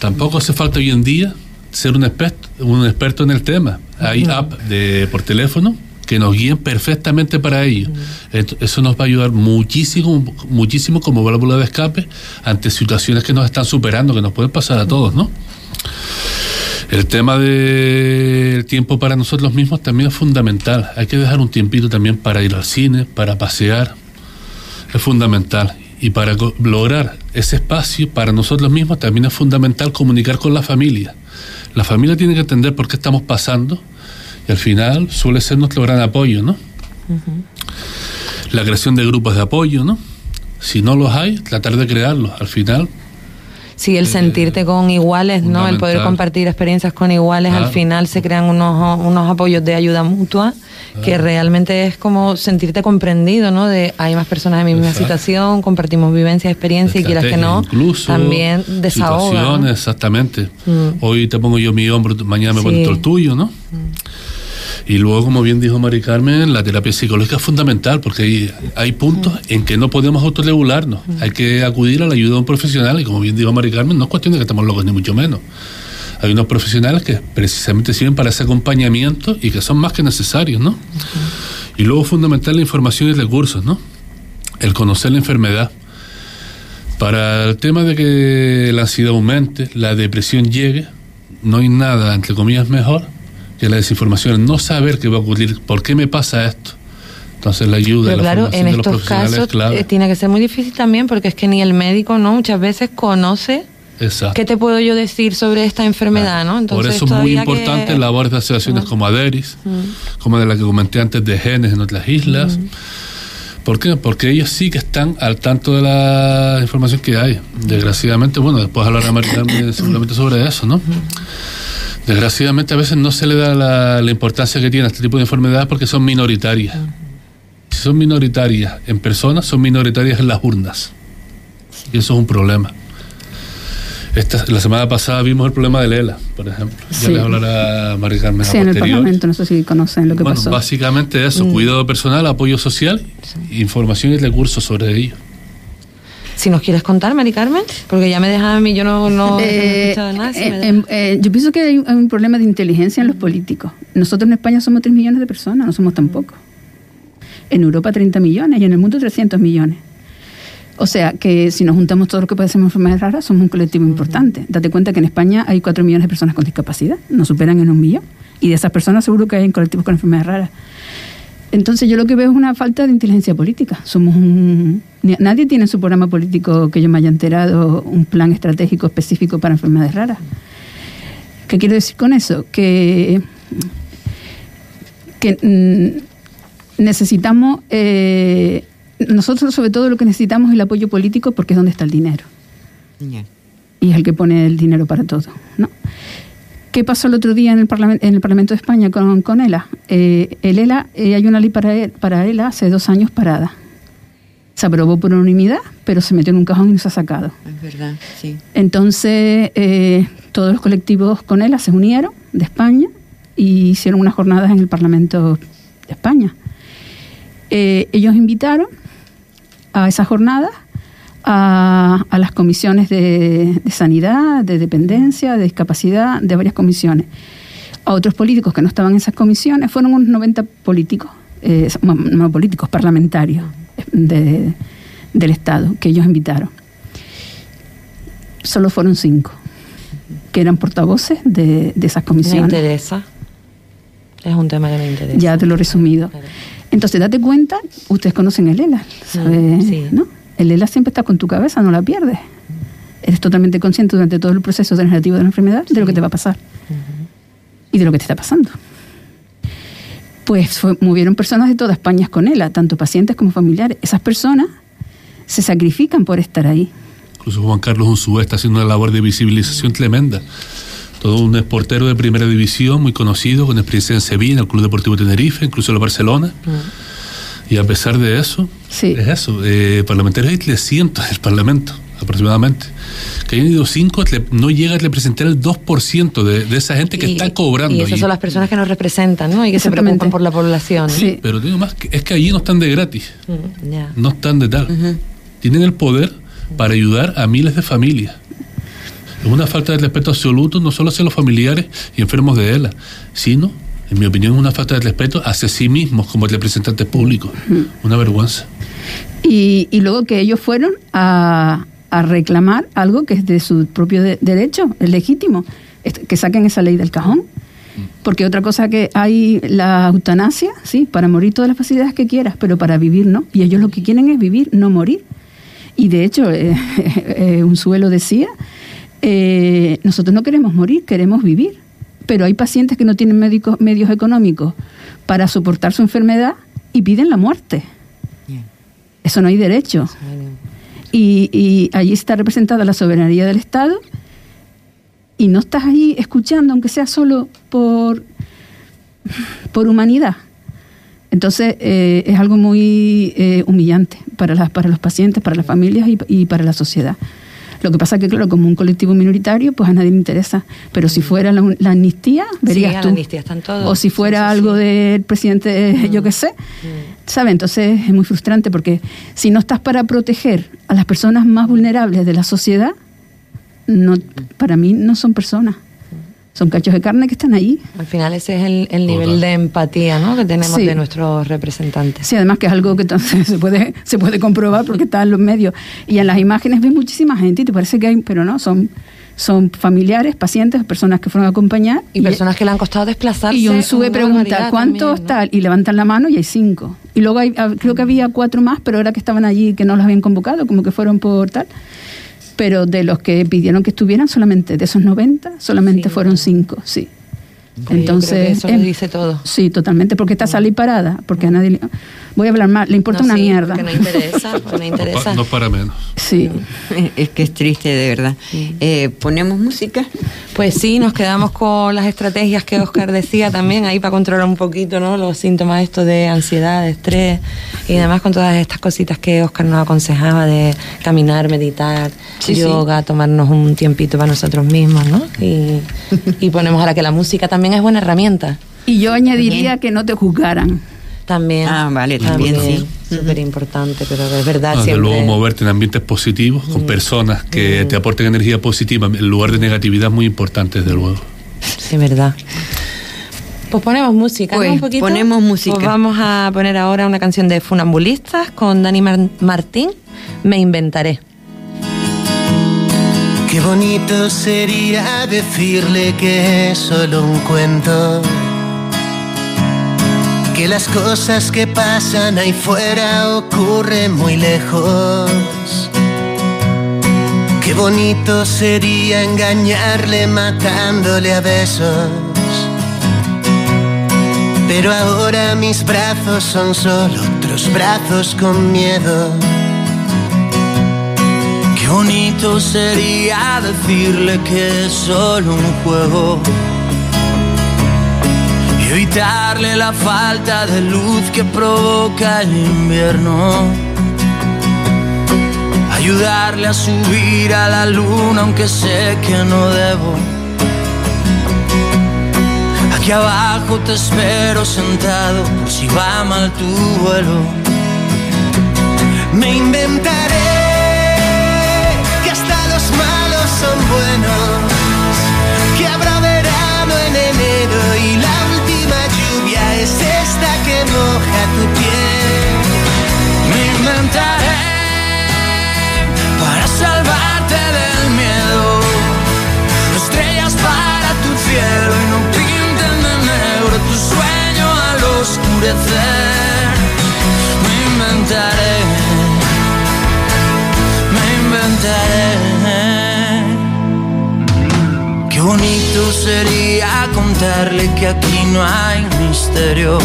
Tampoco hace falta hoy en día ser un experto, un experto en el tema. Hay app de por teléfono que nos guíen perfectamente para ello. Eso nos va a ayudar muchísimo, muchísimo como válvula de escape ante situaciones que nos están superando, que nos pueden pasar a todos, ¿no? El tema del tiempo para nosotros mismos también es fundamental. Hay que dejar un tiempito también para ir al cine, para pasear. Es fundamental. Y para lograr ese espacio para nosotros mismos también es fundamental comunicar con la familia. La familia tiene que entender por qué estamos pasando, y al final suele ser nuestro gran apoyo, ¿no? La creación de grupos de apoyo, ¿no? Si no los hay, tratar de crearlos. Al final Sí, el eh, sentirte con iguales, ¿no? El poder compartir experiencias con iguales, al final se crean unos, unos apoyos de ayuda mutua que realmente es como sentirte comprendido, ¿no? De hay más personas en mi misma situación, compartimos vivencias, experiencias y quieras que no, también desahoga. exactamente. Mm. Hoy te pongo yo mi hombro, mañana me pongo el tuyo, ¿no? Mm. Y luego, como bien dijo Mari Carmen, la terapia psicológica es fundamental porque hay, hay puntos en que no podemos autorregularnos. Hay que acudir a la ayuda de un profesional y como bien dijo Mari Carmen, no es cuestión de que estemos locos ni mucho menos. Hay unos profesionales que precisamente sirven para ese acompañamiento y que son más que necesarios, ¿no? Y luego fundamental la información y recursos, ¿no? El conocer la enfermedad. Para el tema de que la ansiedad aumente, la depresión llegue, no hay nada, entre comillas, mejor que la desinformación, no saber qué va a ocurrir, por qué me pasa esto. Entonces la ayuda, Pero la claro, en estos casos eh, tiene que ser muy difícil también porque es que ni el médico no muchas veces conoce qué te puedo yo decir sobre esta enfermedad, ¿no? Entonces, Por eso es muy importante labores de asociaciones como ADERIS, mm. como de la que comenté antes de genes en otras islas. Mm. ¿Por qué? Porque ellos sí que están al tanto de la información que hay. Desgraciadamente, bueno, después hablará María seguramente sobre eso, ¿no? Desgraciadamente a veces no se le da la, importancia que tiene a este tipo de enfermedades porque son minoritarias. Si son minoritarias en personas, son minoritarias en las urnas. Y eso es un problema. Esta, la semana pasada vimos el problema de Lela, por ejemplo. Ya les hablará María Carmen. Sí, en el Parlamento, no sé si conocen lo que bueno, Básicamente eso, mm. cuidado personal, apoyo social, información y recursos sobre ello. Si nos quieres contar, Mari Carmen, porque ya me dejas a mí, yo no, no, he escuchado nada. Eh, eh, yo pienso que hay un, problema de inteligencia en los políticos. Nosotros en España somos 3 millones de personas, no somos tan pocos. En Europa 30 millones y en el mundo 300 millones. O sea, que si nos juntamos todos los que padecemos enfermedades raras, somos un colectivo importante. Date cuenta que en España hay 4 millones de personas con discapacidad, nos superan en un millón. Y de esas personas seguro que hay en colectivos con enfermedades raras. Entonces yo lo que veo es una falta de inteligencia política. Somos un, nadie tiene en su programa político que yo me haya enterado un plan estratégico específico para enfermedades raras. ¿Qué quiero decir con eso? Que, que mm, necesitamos, eh, nosotros sobre todo lo que necesitamos es el apoyo político porque es donde está el dinero. Y es el que pone el dinero para todo. ¿no? ¿Qué pasó el otro día en el, Parlamento, en el Parlamento de España con, con ELA? Eh, el ELA, eh, hay una ley para, e, para ELA hace dos años parada. Se aprobó por unanimidad, pero se metió en un cajón y no se ha sacado. Es verdad, sí. Entonces, eh, todos los colectivos con ELA se unieron de España y hicieron unas jornadas en el Parlamento de España. ellos invitaron a esas jornadas a, las comisiones de, sanidad, de dependencia, de discapacidad, de varias comisiones. A otros políticos que no estaban en esas comisiones, fueron unos 90 políticos, eh, no políticos, parlamentarios del Estado que ellos invitaron. Solo fueron cinco, que eran portavoces de, esas comisiones. Me interesa. Es un tema que me interesa. Ya te lo he resumido. Entonces, date cuenta, ustedes conocen el ELA, ¿sabe? Sí. ¿no? El ELA siempre está con tu cabeza, no la pierdes. Eres totalmente consciente durante todo el proceso degenerativo de la enfermedad de lo que te va a pasar y de lo que te está pasando. Pues movieron personas de toda España con ELA, tanto pacientes como familiares. Esas personas se sacrifican por estar ahí. Incluso Juan Carlos Unsúa está haciendo una labor de visibilización tremenda. Todo un portero de primera división, muy conocido, con experiencia en Sevilla, en el Club Deportivo Tenerife, incluso en Barcelona. Y a pesar de eso, es eso, eh, parlamentarios hay 300 en el Parlamento, aproximadamente. Que hayan ido 5, no llega a representar el 2% de, de esa gente que está cobrando. Y esas son las personas que nos representan, ¿no? Y que se preocupan por la población. Sí, pero tengo más, es que allí no están de gratis, mm, no están de tal. Tienen el poder para ayudar a miles de familias. Es una falta de respeto absoluto, no solo hacia los familiares y enfermos de ELA, sino en mi opinión, una falta de respeto hacia sí mismos como representantes públicos. Una vergüenza. Y, luego que ellos fueron a, reclamar algo que es de su propio derecho, es legítimo, que saquen esa ley del cajón. Porque otra cosa que hay la eutanasia, sí, para morir todas las facilidades que quieras, pero para vivir no. Y ellos lo que quieren es vivir, no morir. Y de hecho, eh, eh, un suelo decía, eh, nosotros no queremos morir, queremos vivir pero hay pacientes que no tienen medios económicos para soportar su enfermedad y piden la muerte. Eso no hay derecho. Y, allí está representada la soberanía del Estado y no estás ahí escuchando, aunque sea solo por, por humanidad. Entonces eh, es algo muy eh, humillante para, las, para los pacientes, para las familias y para la sociedad. Lo que pasa es que, claro, como un colectivo minoritario, pues a nadie le interesa. Pero si fuera la, amnistía, verías sí, tú. La amnistía están todos. O si fuera algo del presidente, yo qué sé. Mm. ¿Sabes? Entonces es muy frustrante porque si no estás para proteger a las personas más vulnerables de la sociedad, no, para mí no son personas son cachos de carne que están ahí. Al final ese es el, nivel de empatía ¿no? que tenemos de nuestros representantes. Sí, además que es algo que entonces se puede, se puede comprobar porque está en los medios. Y en las imágenes ves muchísima gente y te parece que hay, pero no, son son familiares, pacientes, personas que fueron a acompañar. Y, personas que le han costado desplazarse. Y un sube pregunta, ¿cuántos tal? Y levantan la mano y hay cinco. Y luego hay, ah, creo que había cuatro más, pero ahora que estaban allí, que no los habían convocado, como que fueron por tal pero de los que pidieron que estuvieran, solamente de esos 90, solamente fueron 5, sí. Entonces, eso dice todo. Sí, totalmente, porque está salida parada, porque a nadie le, voy a hablar más, le importa una mierda. no interesa, no interesa. No, para menos. Sí. Es que es triste, de verdad. Eh, ¿Ponemos música? Pues sí, nos quedamos con las estrategias que Oscar decía también, ahí para controlar un poquito ¿no? los síntomas estos de ansiedad, de estrés, y además con todas estas cositas que Oscar nos aconsejaba de caminar, meditar, yoga, tomarnos un tiempito para nosotros mismos, ¿no? Y, y ponemos ahora que la música también es buena herramienta. Y yo añadiría que no te juzgaran. También. Ah, vale, también, sí. Súper importante, pero es verdad. Desde luego moverte en ambientes positivos, con personas que te aporten energía positiva, en lugar de negatividad, muy importante, desde luego. Sí, verdad. Pues ponemos música, pues, Un poquito. Ponemos música. Pues vamos a poner ahora una canción de Funambulistas con Dani Martín, Me Inventaré. Qué bonito sería decirle que es solo un cuento. Que las cosas que pasan ahí fuera ocurren muy lejos. Qué bonito sería engañarle matándole a besos. Pero ahora mis brazos son solo otros brazos con miedo. Qué bonito sería decirle que es solo un juego evitarle la falta de luz que provoca el invierno. Ayudarle a subir a la luna aunque sé que no debo. Aquí abajo te espero sentado por si va mal tu vuelo. Sería contarle que aquí no hay misterio.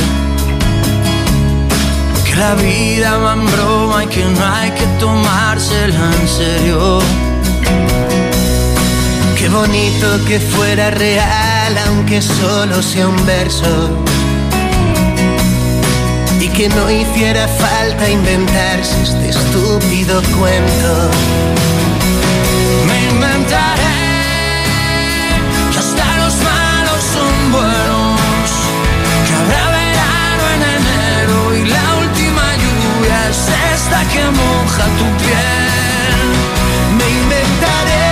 Que la vida va en broma y que no hay que tomársela en serio. Qué bonito que fuera real aunque solo sea un verso. Y que no hiciera falta inventarse este estúpido cuento. Me inventaré es esta que moja tu piel. Me inventaré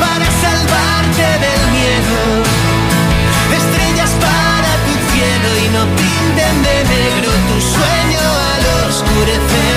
para salvarte del miedo estrellas para tu cielo y no pinten de negro tu sueño al oscurecer.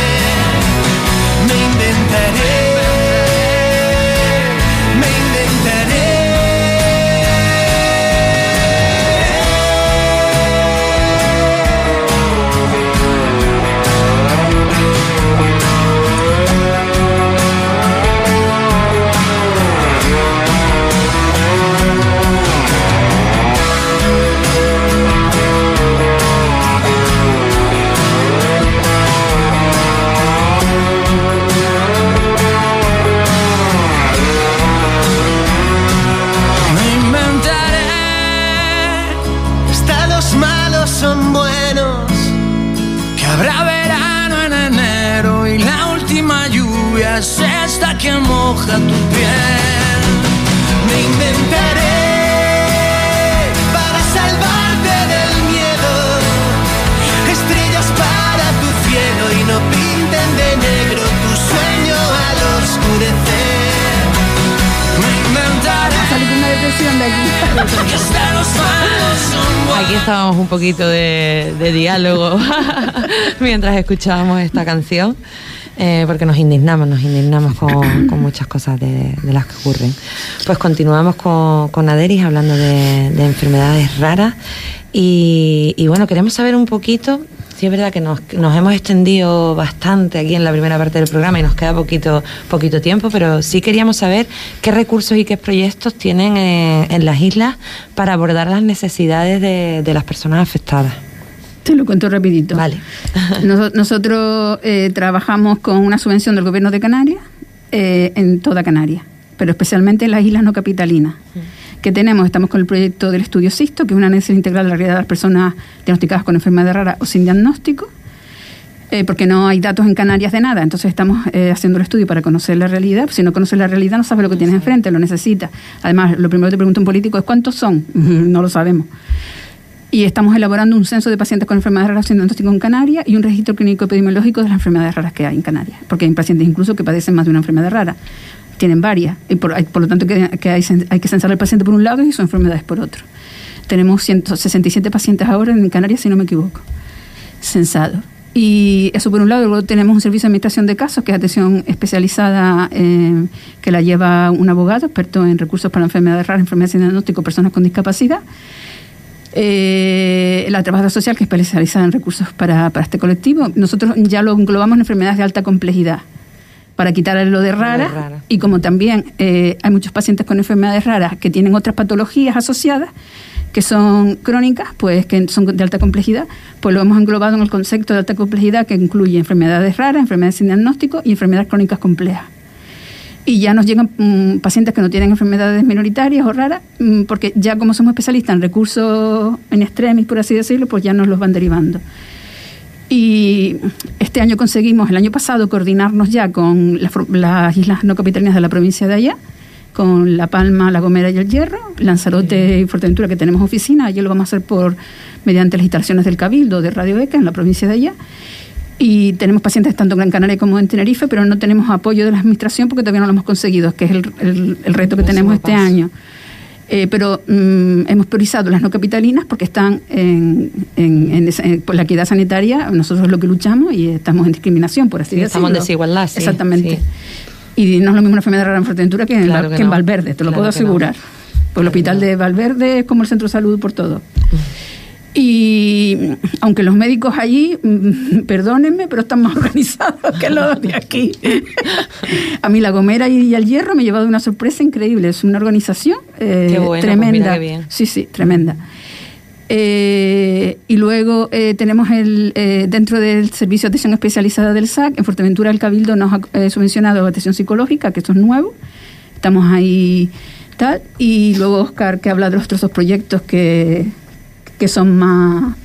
Un poquito de, de diálogo mientras escuchábamos esta canción, eh, porque nos indignamos, nos indignamos con, muchas cosas de, de las que ocurren. Pues continuamos con, con Aderis hablando de, de enfermedades raras y bueno, queremos saber un poquito. Sí, es verdad que nos, nos hemos extendido bastante aquí en la primera parte del programa y nos queda poquito, poquito tiempo, pero sí queríamos saber qué recursos y qué proyectos tienen eh, en las islas para abordar las necesidades de, de las personas afectadas. Te lo cuento rapidito. Vale. Noso- Nosotros eh, trabajamos con una subvención del gobierno de Canarias eh, en toda Canarias, pero especialmente en las islas no capitalinas. Que tenemos, estamos con el proyecto del estudio SISTO, que es un análisis integral de la realidad de las personas diagnosticadas con enfermedades raras o sin diagnóstico, eh, porque no hay datos en Canarias de nada. Entonces estamos eh, haciendo el estudio para conocer la realidad. Si no conoces la realidad, no sabes lo que tienes enfrente, lo necesitas. Además, lo primero que te pregunta un político es cuántos son. no lo sabemos. Y estamos elaborando un censo de pacientes con enfermedades raras sin diagnóstico en Canarias y un registro clínico epidemiológico de las enfermedades raras que hay en Canarias. Porque hay pacientes incluso que padecen más de una enfermedad rara. Tienen varias. Y por, hay- por lo tanto, que, que hay, hay que censar al paciente por un lado y sus enfermedades por otro. Tenemos 167 pacientes ahora en Canarias, si no me equivoco, censados. Y eso por un lado, luego tenemos un servicio de administración de casos, que es atención especializada, eh, que la lleva un abogado experto en recursos para enfermedades raras, enfermedades sin diagnóstico, personas con discapacidad. Eh, la trabajadora social, que es especializada en recursos para este colectivo. Nosotros ya lo englobamos en enfermedades de alta complejidad para quitarle lo de rara, rara. y como también eh, hay muchos pacientes con enfermedades raras que tienen otras patologías asociadas que son crónicas, pues que son de alta complejidad, pues lo hemos englobado en el concepto de alta complejidad que incluye enfermedades raras, enfermedades sin diagnóstico y enfermedades crónicas complejas. Y ya nos llegan mm, pacientes que no tienen enfermedades minoritarias o raras, mm, porque ya como somos especialistas en recursos en extremis, por así decirlo, pues ya nos los van derivando. Y este año conseguimos, el año pasado, coordinarnos ya con las, las islas no capitalinas de la provincia de allá, con La Palma, La Gomera y El Hierro, Lanzarote y Fuerteventura, que tenemos oficina, allí lo vamos a hacer por mediante las instalaciones del Cabildo de Radio ECA en la provincia de allá. Y tenemos pacientes tanto en Gran Canaria como en Tenerife, pero no tenemos apoyo de la administración porque todavía no lo hemos conseguido, que es el, el- el reto que tenemos este año. Eh, pero mm, hemos priorizado las no capitalinas porque están en, en- en esa- en- por la equidad sanitaria, nosotros es lo que luchamos y estamos en discriminación, por así Sí, decirlo. estamos en desigualdad, sí, Exactamente. sí. Y no es lo mismo una enfermedad rara en Fuerteventura que, en, Claro que que en. Valverde, te lo Claro puedo que no. asegurar. Pues el hospital de Valverde es como el centro de salud por todo. Y aunque los médicos allí, mm, perdónenme, pero están más organizados que los de aquí. A mí La Gomera y El Hierro me ha llevado una sorpresa increíble. Es una organización eh, Qué bueno, pues tremenda. bien. Sí, sí, tremenda. Eh, y luego eh, tenemos el eh, dentro del servicio de atención especializada del SAC, en Fuerteventura el Cabildo nos ha subvencionado atención psicológica, que esto es nuevo. Estamos ahí tal. Y luego Oscar que habla de los otros dos proyectos que, que son más,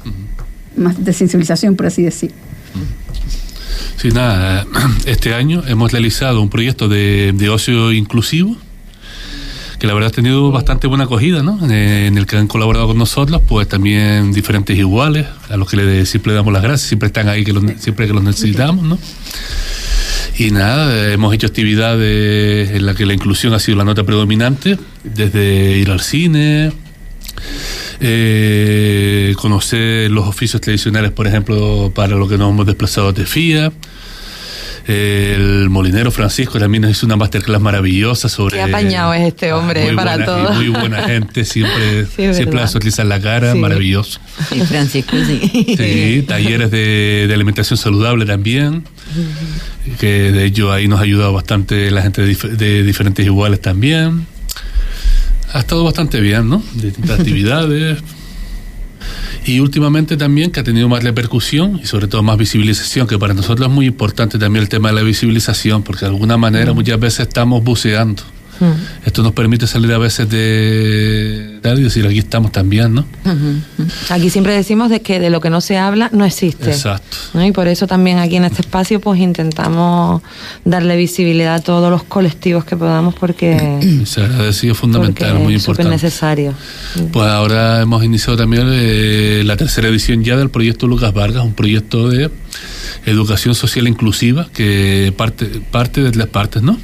más de sensibilización, por así decir. Sí, nada, este año hemos realizado un proyecto de, de ocio inclusivo que la verdad ha tenido bastante buena acogida, ¿no? Eh, En el que han colaborado con nosotros, pues también diferentes iguales, a los que le, siempre le damos las gracias, siempre están ahí que los, siempre que los necesitamos, ¿no? Y nada, eh, hemos hecho actividades en las que la inclusión ha sido la nota predominante, desde ir al cine, eh, conocer los oficios tradicionales, por ejemplo, para lo que nos hemos desplazado de FIA. El molinero Francisco también nos hizo una masterclass maravillosa sobre. Qué apañado es este hombre muy para buena- todo. Muy buena gente, siempre, Sí, siempre la sonrisa en la cara, Sí. maravilloso. Y Francisco, sí. Sí, talleres de, de alimentación saludable también, que de ello ahí nos ha ayudado bastante la gente de, dif- de diferentes iguales también. Ha estado bastante bien, ¿no? Distintas actividades. Y últimamente también que ha tenido más repercusión y sobre todo más visibilización, que para nosotros es muy importante también el tema de la visibilización, porque de alguna manera muchas veces estamos buceando. Esto nos permite salir a veces de y decir aquí estamos también, ¿no? Aquí siempre decimos de que de lo que no se habla no existe. Exacto. ¿no? Y por eso también aquí en este espacio pues intentamos darle visibilidad a todos los colectivos que podamos porque, Se agradece, es fundamental, muy es importante. necesario. Pues ahora hemos iniciado también eh, la tercera edición ya del proyecto Lucas Vargas, un proyecto de educación social inclusiva que parte, parte de tres partes, ¿no?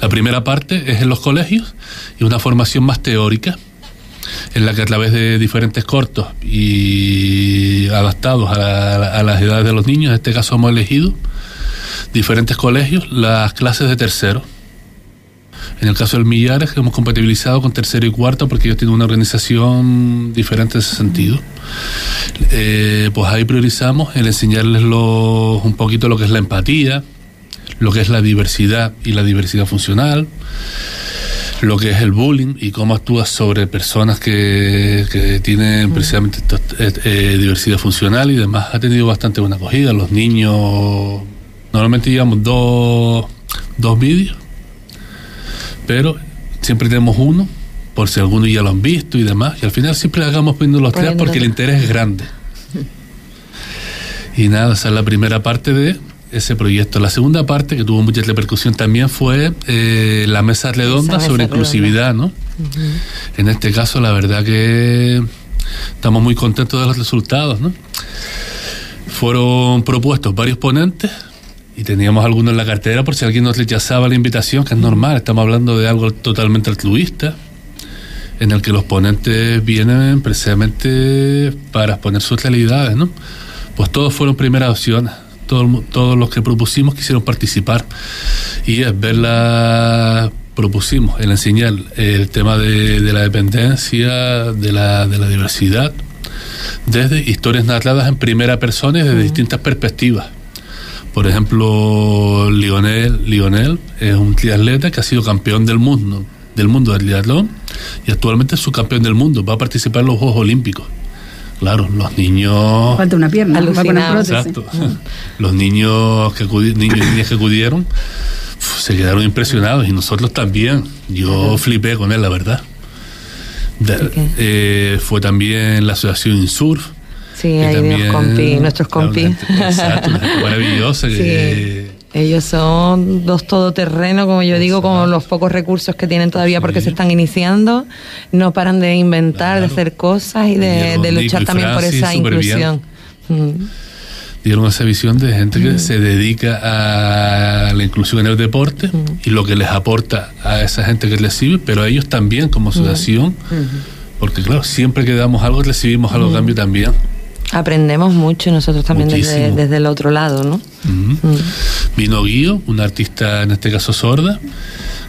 La primera parte es en los colegios y una formación más teórica en la que a través de diferentes cortos y adaptados a, la- a las edades de los niños, en este caso hemos elegido diferentes colegios las clases de tercero. En el caso del Millares, hemos compatibilizado con tercero y cuarto porque ellos tienen una organización diferente en ese sentido. Eh, pues ahí priorizamos el enseñarles los- un poquito lo que es la empatía, lo que es la diversidad y la diversidad funcional, lo que es el bullying y cómo actúas sobre personas que, que tienen precisamente eh, eh, diversidad funcional y demás. Ha tenido bastante buena acogida. Los niños, normalmente llevamos dos, dos vídeos, pero siempre tenemos uno por si algunos ya lo han visto y demás. Y al final siempre hagamos poniendo los tres porque el interés es grande. Y nada, esa es la primera parte de ese proyecto. La segunda parte, que tuvo mucha repercusión también, fue eh, la mesa redonda mesa sobre redonda. inclusividad, ¿no? En este caso, la verdad que estamos muy contentos de los resultados, ¿no? Fueron propuestos varios ponentes y teníamos algunos en la cartera por si alguien nos rechazaba la invitación, que es normal, estamos hablando de algo totalmente altruista, en el que los ponentes vienen precisamente para exponer sus realidades, ¿no? pues todos fueron primeras opciones. Todo todos los que propusimos quisieron participar. Y es verla, propusimos el enseñar el tema de, de la dependencia, de la, de la diversidad, desde historias narradas en primera persona y desde distintas perspectivas. Por ejemplo, Lionel, Lionel es un triatleta que ha sido campeón del mundo, del mundo del triatlón y actualmente es subcampeón del mundo. Va a participar en los Juegos Olímpicos. Claro, los niños. Falta una pierna, va a poner Alucinado. prótesis. Exacto. Los niños que acudi- niños y niñas que acudieron se quedaron impresionados y nosotros también. Yo flipé con él, la verdad. De- eh, fue también la asociación Insurf. Sí, ahí también- los compis, nuestros compis. una Exacto, una maravillosa que Ellos son dos todoterreno, como yo digo, con los pocos recursos que tienen todavía porque se están iniciando. No paran de inventar, de hacer cosas y de, luchar también por esa inclusión. Mm. dieron esa visión de gente que se dedica a la inclusión en el deporte y lo que les aporta a esa gente que recibe, pero a ellos también como asociación, porque claro, siempre que damos algo recibimos algo a cambio también. Aprendemos mucho nosotros también desde, desde el otro lado, ¿no? Ujú. Vino Guío, una artista en este caso sorda,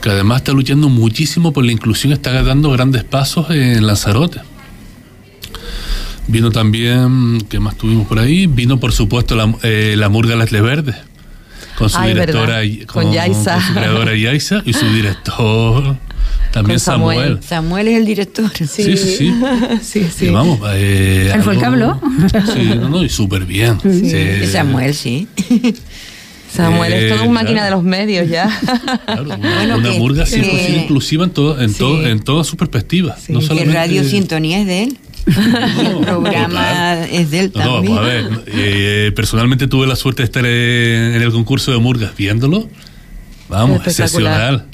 que además está luchando muchísimo por la inclusión, está dando grandes pasos en Lanzarote. Vino también, ¿qué más tuvimos por ahí? Vino por supuesto la, eh, la Murga Las Verdes, con su Ay, directora, con Yaisa. con su creadora Yaisa y su director también Samuel. Samuel. Samuel es el director. Sí, sí, sí. sí, Y vamos, eh, Él fue el que habló. Sí, no, no, y súper bien. Sí. Sí. Samuel, sí. Samuel Eh, es todo un máquina claro. de los medios ya. Una, Bueno, una que- murga que- 100% inclusiva en, todo, en, todo, en todas sus perspectivas. No Que solamente- Radio Sintonía es de él. Y el programa es de él No, no, también. vamos a ver. eh, personalmente tuve la suerte de estar en, en el concurso de Murgas viéndolo. Vamos, excepcional.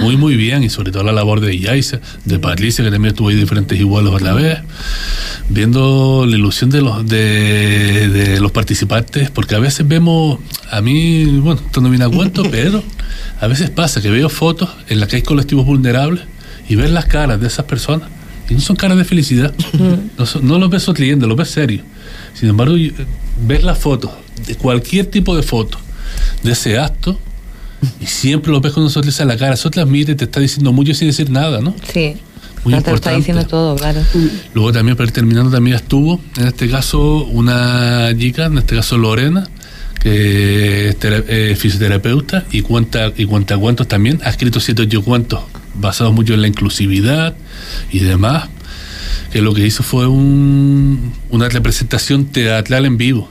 Muy, muy bien. Y sobre todo la labor de Yaisa, de Patricia, que también estuvo ahí diferentes igualos a la vez. Viendo la ilusión de los, de, de los participantes, porque a veces vemos, a mí, bueno, esto no viene a cuento, pero a veces pasa que veo fotos en las que hay colectivos vulnerables y ves las caras de esas personas y no son caras de felicidad. No, son- no los ves sonriendo, los ves serios. Sin embargo, y- ves las fotos, de cualquier tipo de foto, de ese acto, y siempre los ves con una sonrisa en la cara. Eso transmite, te está diciendo mucho sin decir nada, ¿no? Sí. Muy Ya te lo está importante. diciendo todo, claro. Luego también, para ir terminando, también estuvo, en este caso, una chica, en este caso Lorena, que es eh, fisioterapeuta y cuenta y cuenta cuentos también. Ha escrito siete o ocho cuentos basados mucho en la inclusividad y demás. Que lo que hizo fue un- una representación teatral en vivo.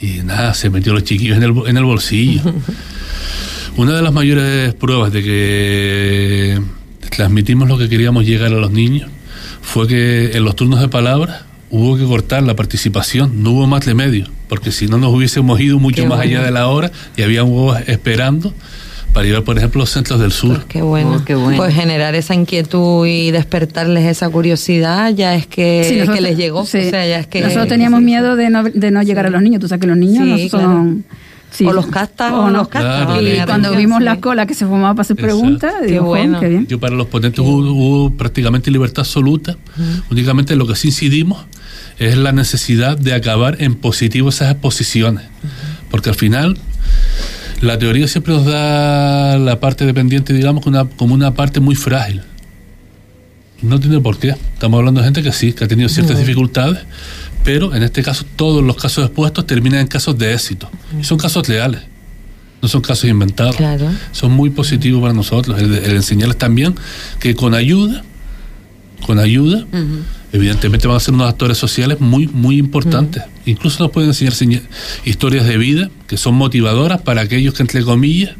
Y nada, se metió los chiquillos en el, en el bolsillo. Una de las mayores pruebas de que transmitimos lo que queríamos llegar a los niños fue que en los turnos de palabras hubo que cortar la participación, no hubo más remedio, porque si no nos hubiésemos ido mucho Qué más bueno. allá de la hora y había huevos esperando para llevar, por ejemplo, los centros del sur. Qué bueno. Oh, qué bueno. Pues generar esa inquietud y despertarles esa curiosidad ya es que, Sí, nosotros- que les llegó. sí. O sea, ya es que Nosotros teníamos miedo de no, de no llegar a los niños. Tú sabes que los niños Sí, no son... sí. O los castas o no los castas. Claro, Y Claro. cuando Sí. vimos la cola que se formaba para hacer Exacto. preguntas, Qué digo, "Jo, bueno. qué bien. Yo para los ponentes hubo, hubo prácticamente libertad absoluta. Únicamente lo que sí incidimos es la necesidad de acabar en positivo esas exposiciones. Porque al final la teoría siempre nos da la parte dependiente, digamos, como una, como una parte muy frágil. No tiene por qué. Estamos hablando de gente que sí, que ha tenido ciertas dificultades, pero en este caso todos los casos expuestos terminan en casos de éxito. Y son casos reales, no son casos inventados Claro. son muy positivos para nosotros. El, el enseñarles también que con ayuda, con ayuda, evidentemente van a ser unos actores sociales muy, muy importantes. Incluso nos pueden enseñar seña- historias de vida que son motivadoras para aquellos que, entre comillas,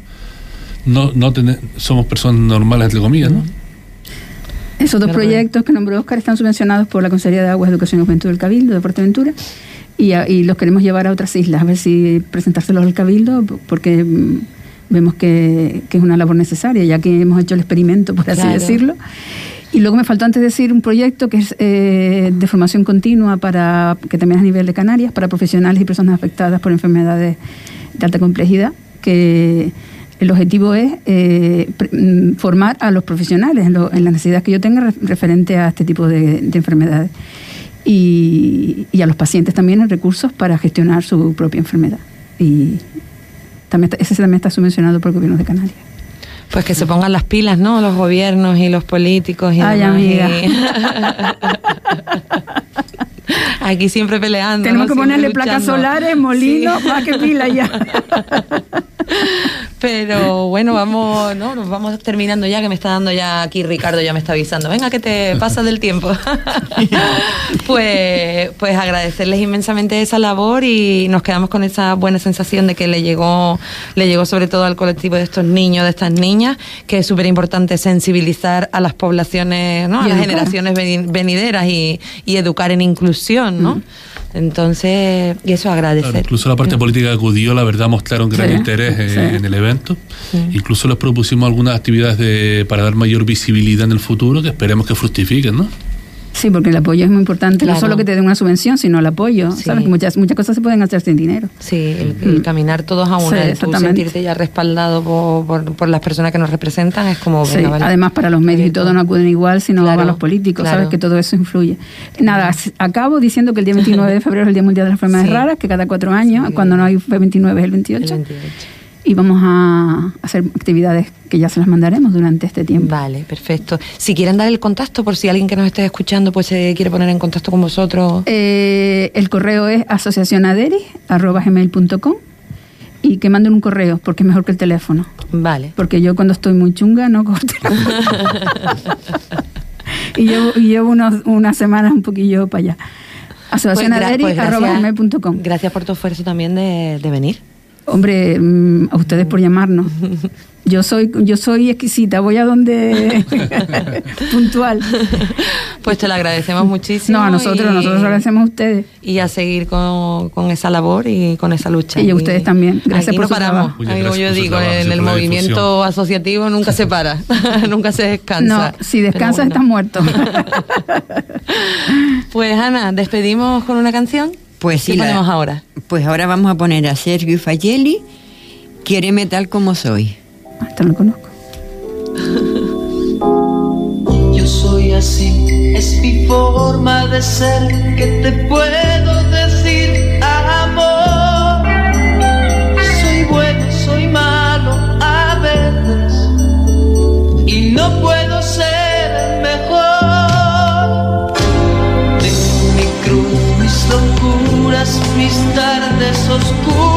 no, no somos personas normales, entre comillas, ¿no? Esos dos proyectos que nombró Oscar están subvencionados por la Consejería de Aguas, Educación y Juventud del Cabildo de Fuerteventura y, a- y los queremos llevar a otras islas, a ver si presentárselos al Cabildo, porque mm, vemos que, que es una labor necesaria, ya que hemos hecho el experimento, por así Claro. decirlo. Y luego me faltó antes decir un proyecto que es eh, de formación continua para que también es a nivel de Canarias para profesionales y personas afectadas por enfermedades de alta complejidad, que el objetivo es eh, mm, formar a los profesionales en, lo- en las necesidades que yo tenga re- referente a este tipo de, de enfermedades. y, y a los pacientes también recursos para gestionar su propia enfermedad. Y también está- ese también está subvencionado por el gobierno de Canarias. Pues que se pongan las pilas, ¿no? Los gobiernos y los políticos y Ay, demás, amiga. Aquí siempre peleando. Tenemos que ponerle placas solares, molinos, más que pila ya. Pero bueno, vamos, ¿no? Nos vamos terminando ya, que me está dando ya aquí Ricardo, ya me está avisando. Venga, que te pasas del tiempo. pues, pues agradecerles inmensamente esa labor y nos quedamos con esa buena sensación de que le llegó, le llegó sobre todo al colectivo de estos niños, de estas niñas, que es súper importante sensibilizar a las poblaciones, ¿no? A las educar. generaciones veni- venideras y, y educar en inclusión, ¿no? Entonces, y eso agradecer. Claro, incluso la parte política que acudió, la verdad, mostraron gran Sí, interés en, sí. en el evento. Sí. Incluso les propusimos algunas actividades de, para dar mayor visibilidad en el futuro que esperemos que fructifiquen, ¿no? Sí, porque el apoyo es muy importante. Claro. No solo que te den una subvención, sino el apoyo. Sí. ¿Sabes? Que muchas, muchas cosas se pueden hacer sin dinero. Sí, el, el Mm. caminar todos a Sí, una, el tú sentirte ya respaldado por, por, por las personas que nos representan es como, Sí, venga, vale. Además, para los medios y todo no acuden igual, sino Claro, los políticos, claro. ¿sabes? Que todo eso influye. Nada, acabo diciendo que el día 29 de febrero es el Día Mundial de las Enfermedades Sí. Raras, que cada cuatro años, cuando no hay 29 es el 28. El 28. Y vamos a hacer actividades que ya se las mandaremos durante este tiempo. Vale, perfecto. Si quieren dar el contacto, por si alguien que nos esté escuchando pues se quiere poner en contacto con vosotros. Eh, el correo es asociacionaderi.com y que manden un correo, porque es mejor que el teléfono. Vale. Porque yo cuando estoy muy chunga no corto. y llevo, y llevo unos, unas semanas un poquillo para allá. Pues gra- pues Asociacionaderi.com. Gracias por tu esfuerzo también de, de venir. Hombre, mm, a ustedes por llamarnos. Yo soy, yo soy exquisita, voy a donde puntual. Pues te lo agradecemos muchísimo. No, a nosotros, y- nosotros agradecemos a ustedes. Y a seguir con, con esa labor y con esa lucha. Y a ustedes también. Gracias aquí por no su paramos. Muchas Ahí como gracias yo digo, trabajo, en el movimiento difusión. asociativo nunca se para, nunca se descansa. No, si descansas bueno. estás muerto. Pues Ana, despedimos con una canción. Pues sí, ¿Qué la- ponemos ahora? Pues ahora vamos a poner a Sergio Fagelli, Quiéreme tal como soy. Hasta lo conozco. Yo soy así, es mi forma de ser que te puedo decir amor. Soy bueno, soy malo a veces y no puedo mis tardes oscuras,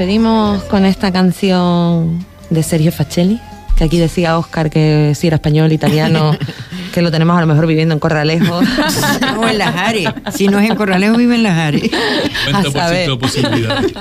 despedimos con esta canción de Sergio Facelli, que aquí decía Oscar que si era español, italiano que lo tenemos a lo mejor viviendo en Corralejo. o en Las Ares. Si no es en Corralejo, vive en Las Ares. 90% de posibilidades.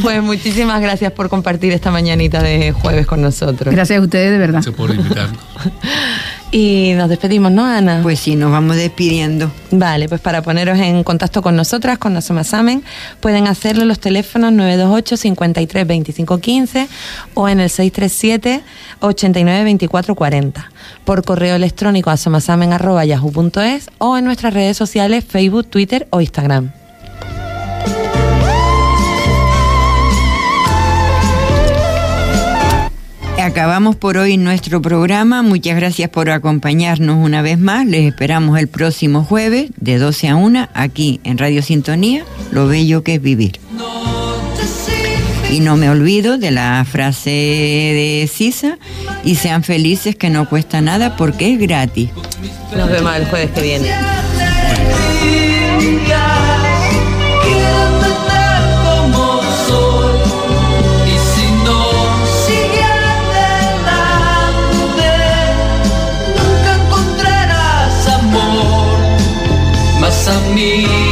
Pues muchísimas gracias por compartir esta mañanita de jueves con nosotros. Gracias a ustedes, de verdad. Gracias por invitarnos. Y nos despedimos, ¿no, Ana? Pues sí, nos vamos despidiendo. Vale, pues para poneros en contacto con nosotras, con Nasomasamen, pueden hacerlo en los teléfonos 928 53 25 15 o en el 637 89 24 40. Por correo electrónico a somasamen.yahoo.es o en nuestras redes sociales Facebook, Twitter o Instagram. Acabamos por hoy nuestro programa. Muchas gracias por acompañarnos una vez más. Les esperamos el próximo jueves de 12 a 1 aquí en Radio Sintonía, Lo bello que es vivir. Y no me olvido de la frase de Sisa, y sean felices que no cuesta nada porque es gratis. Nos vemos el jueves que viene. Más amigo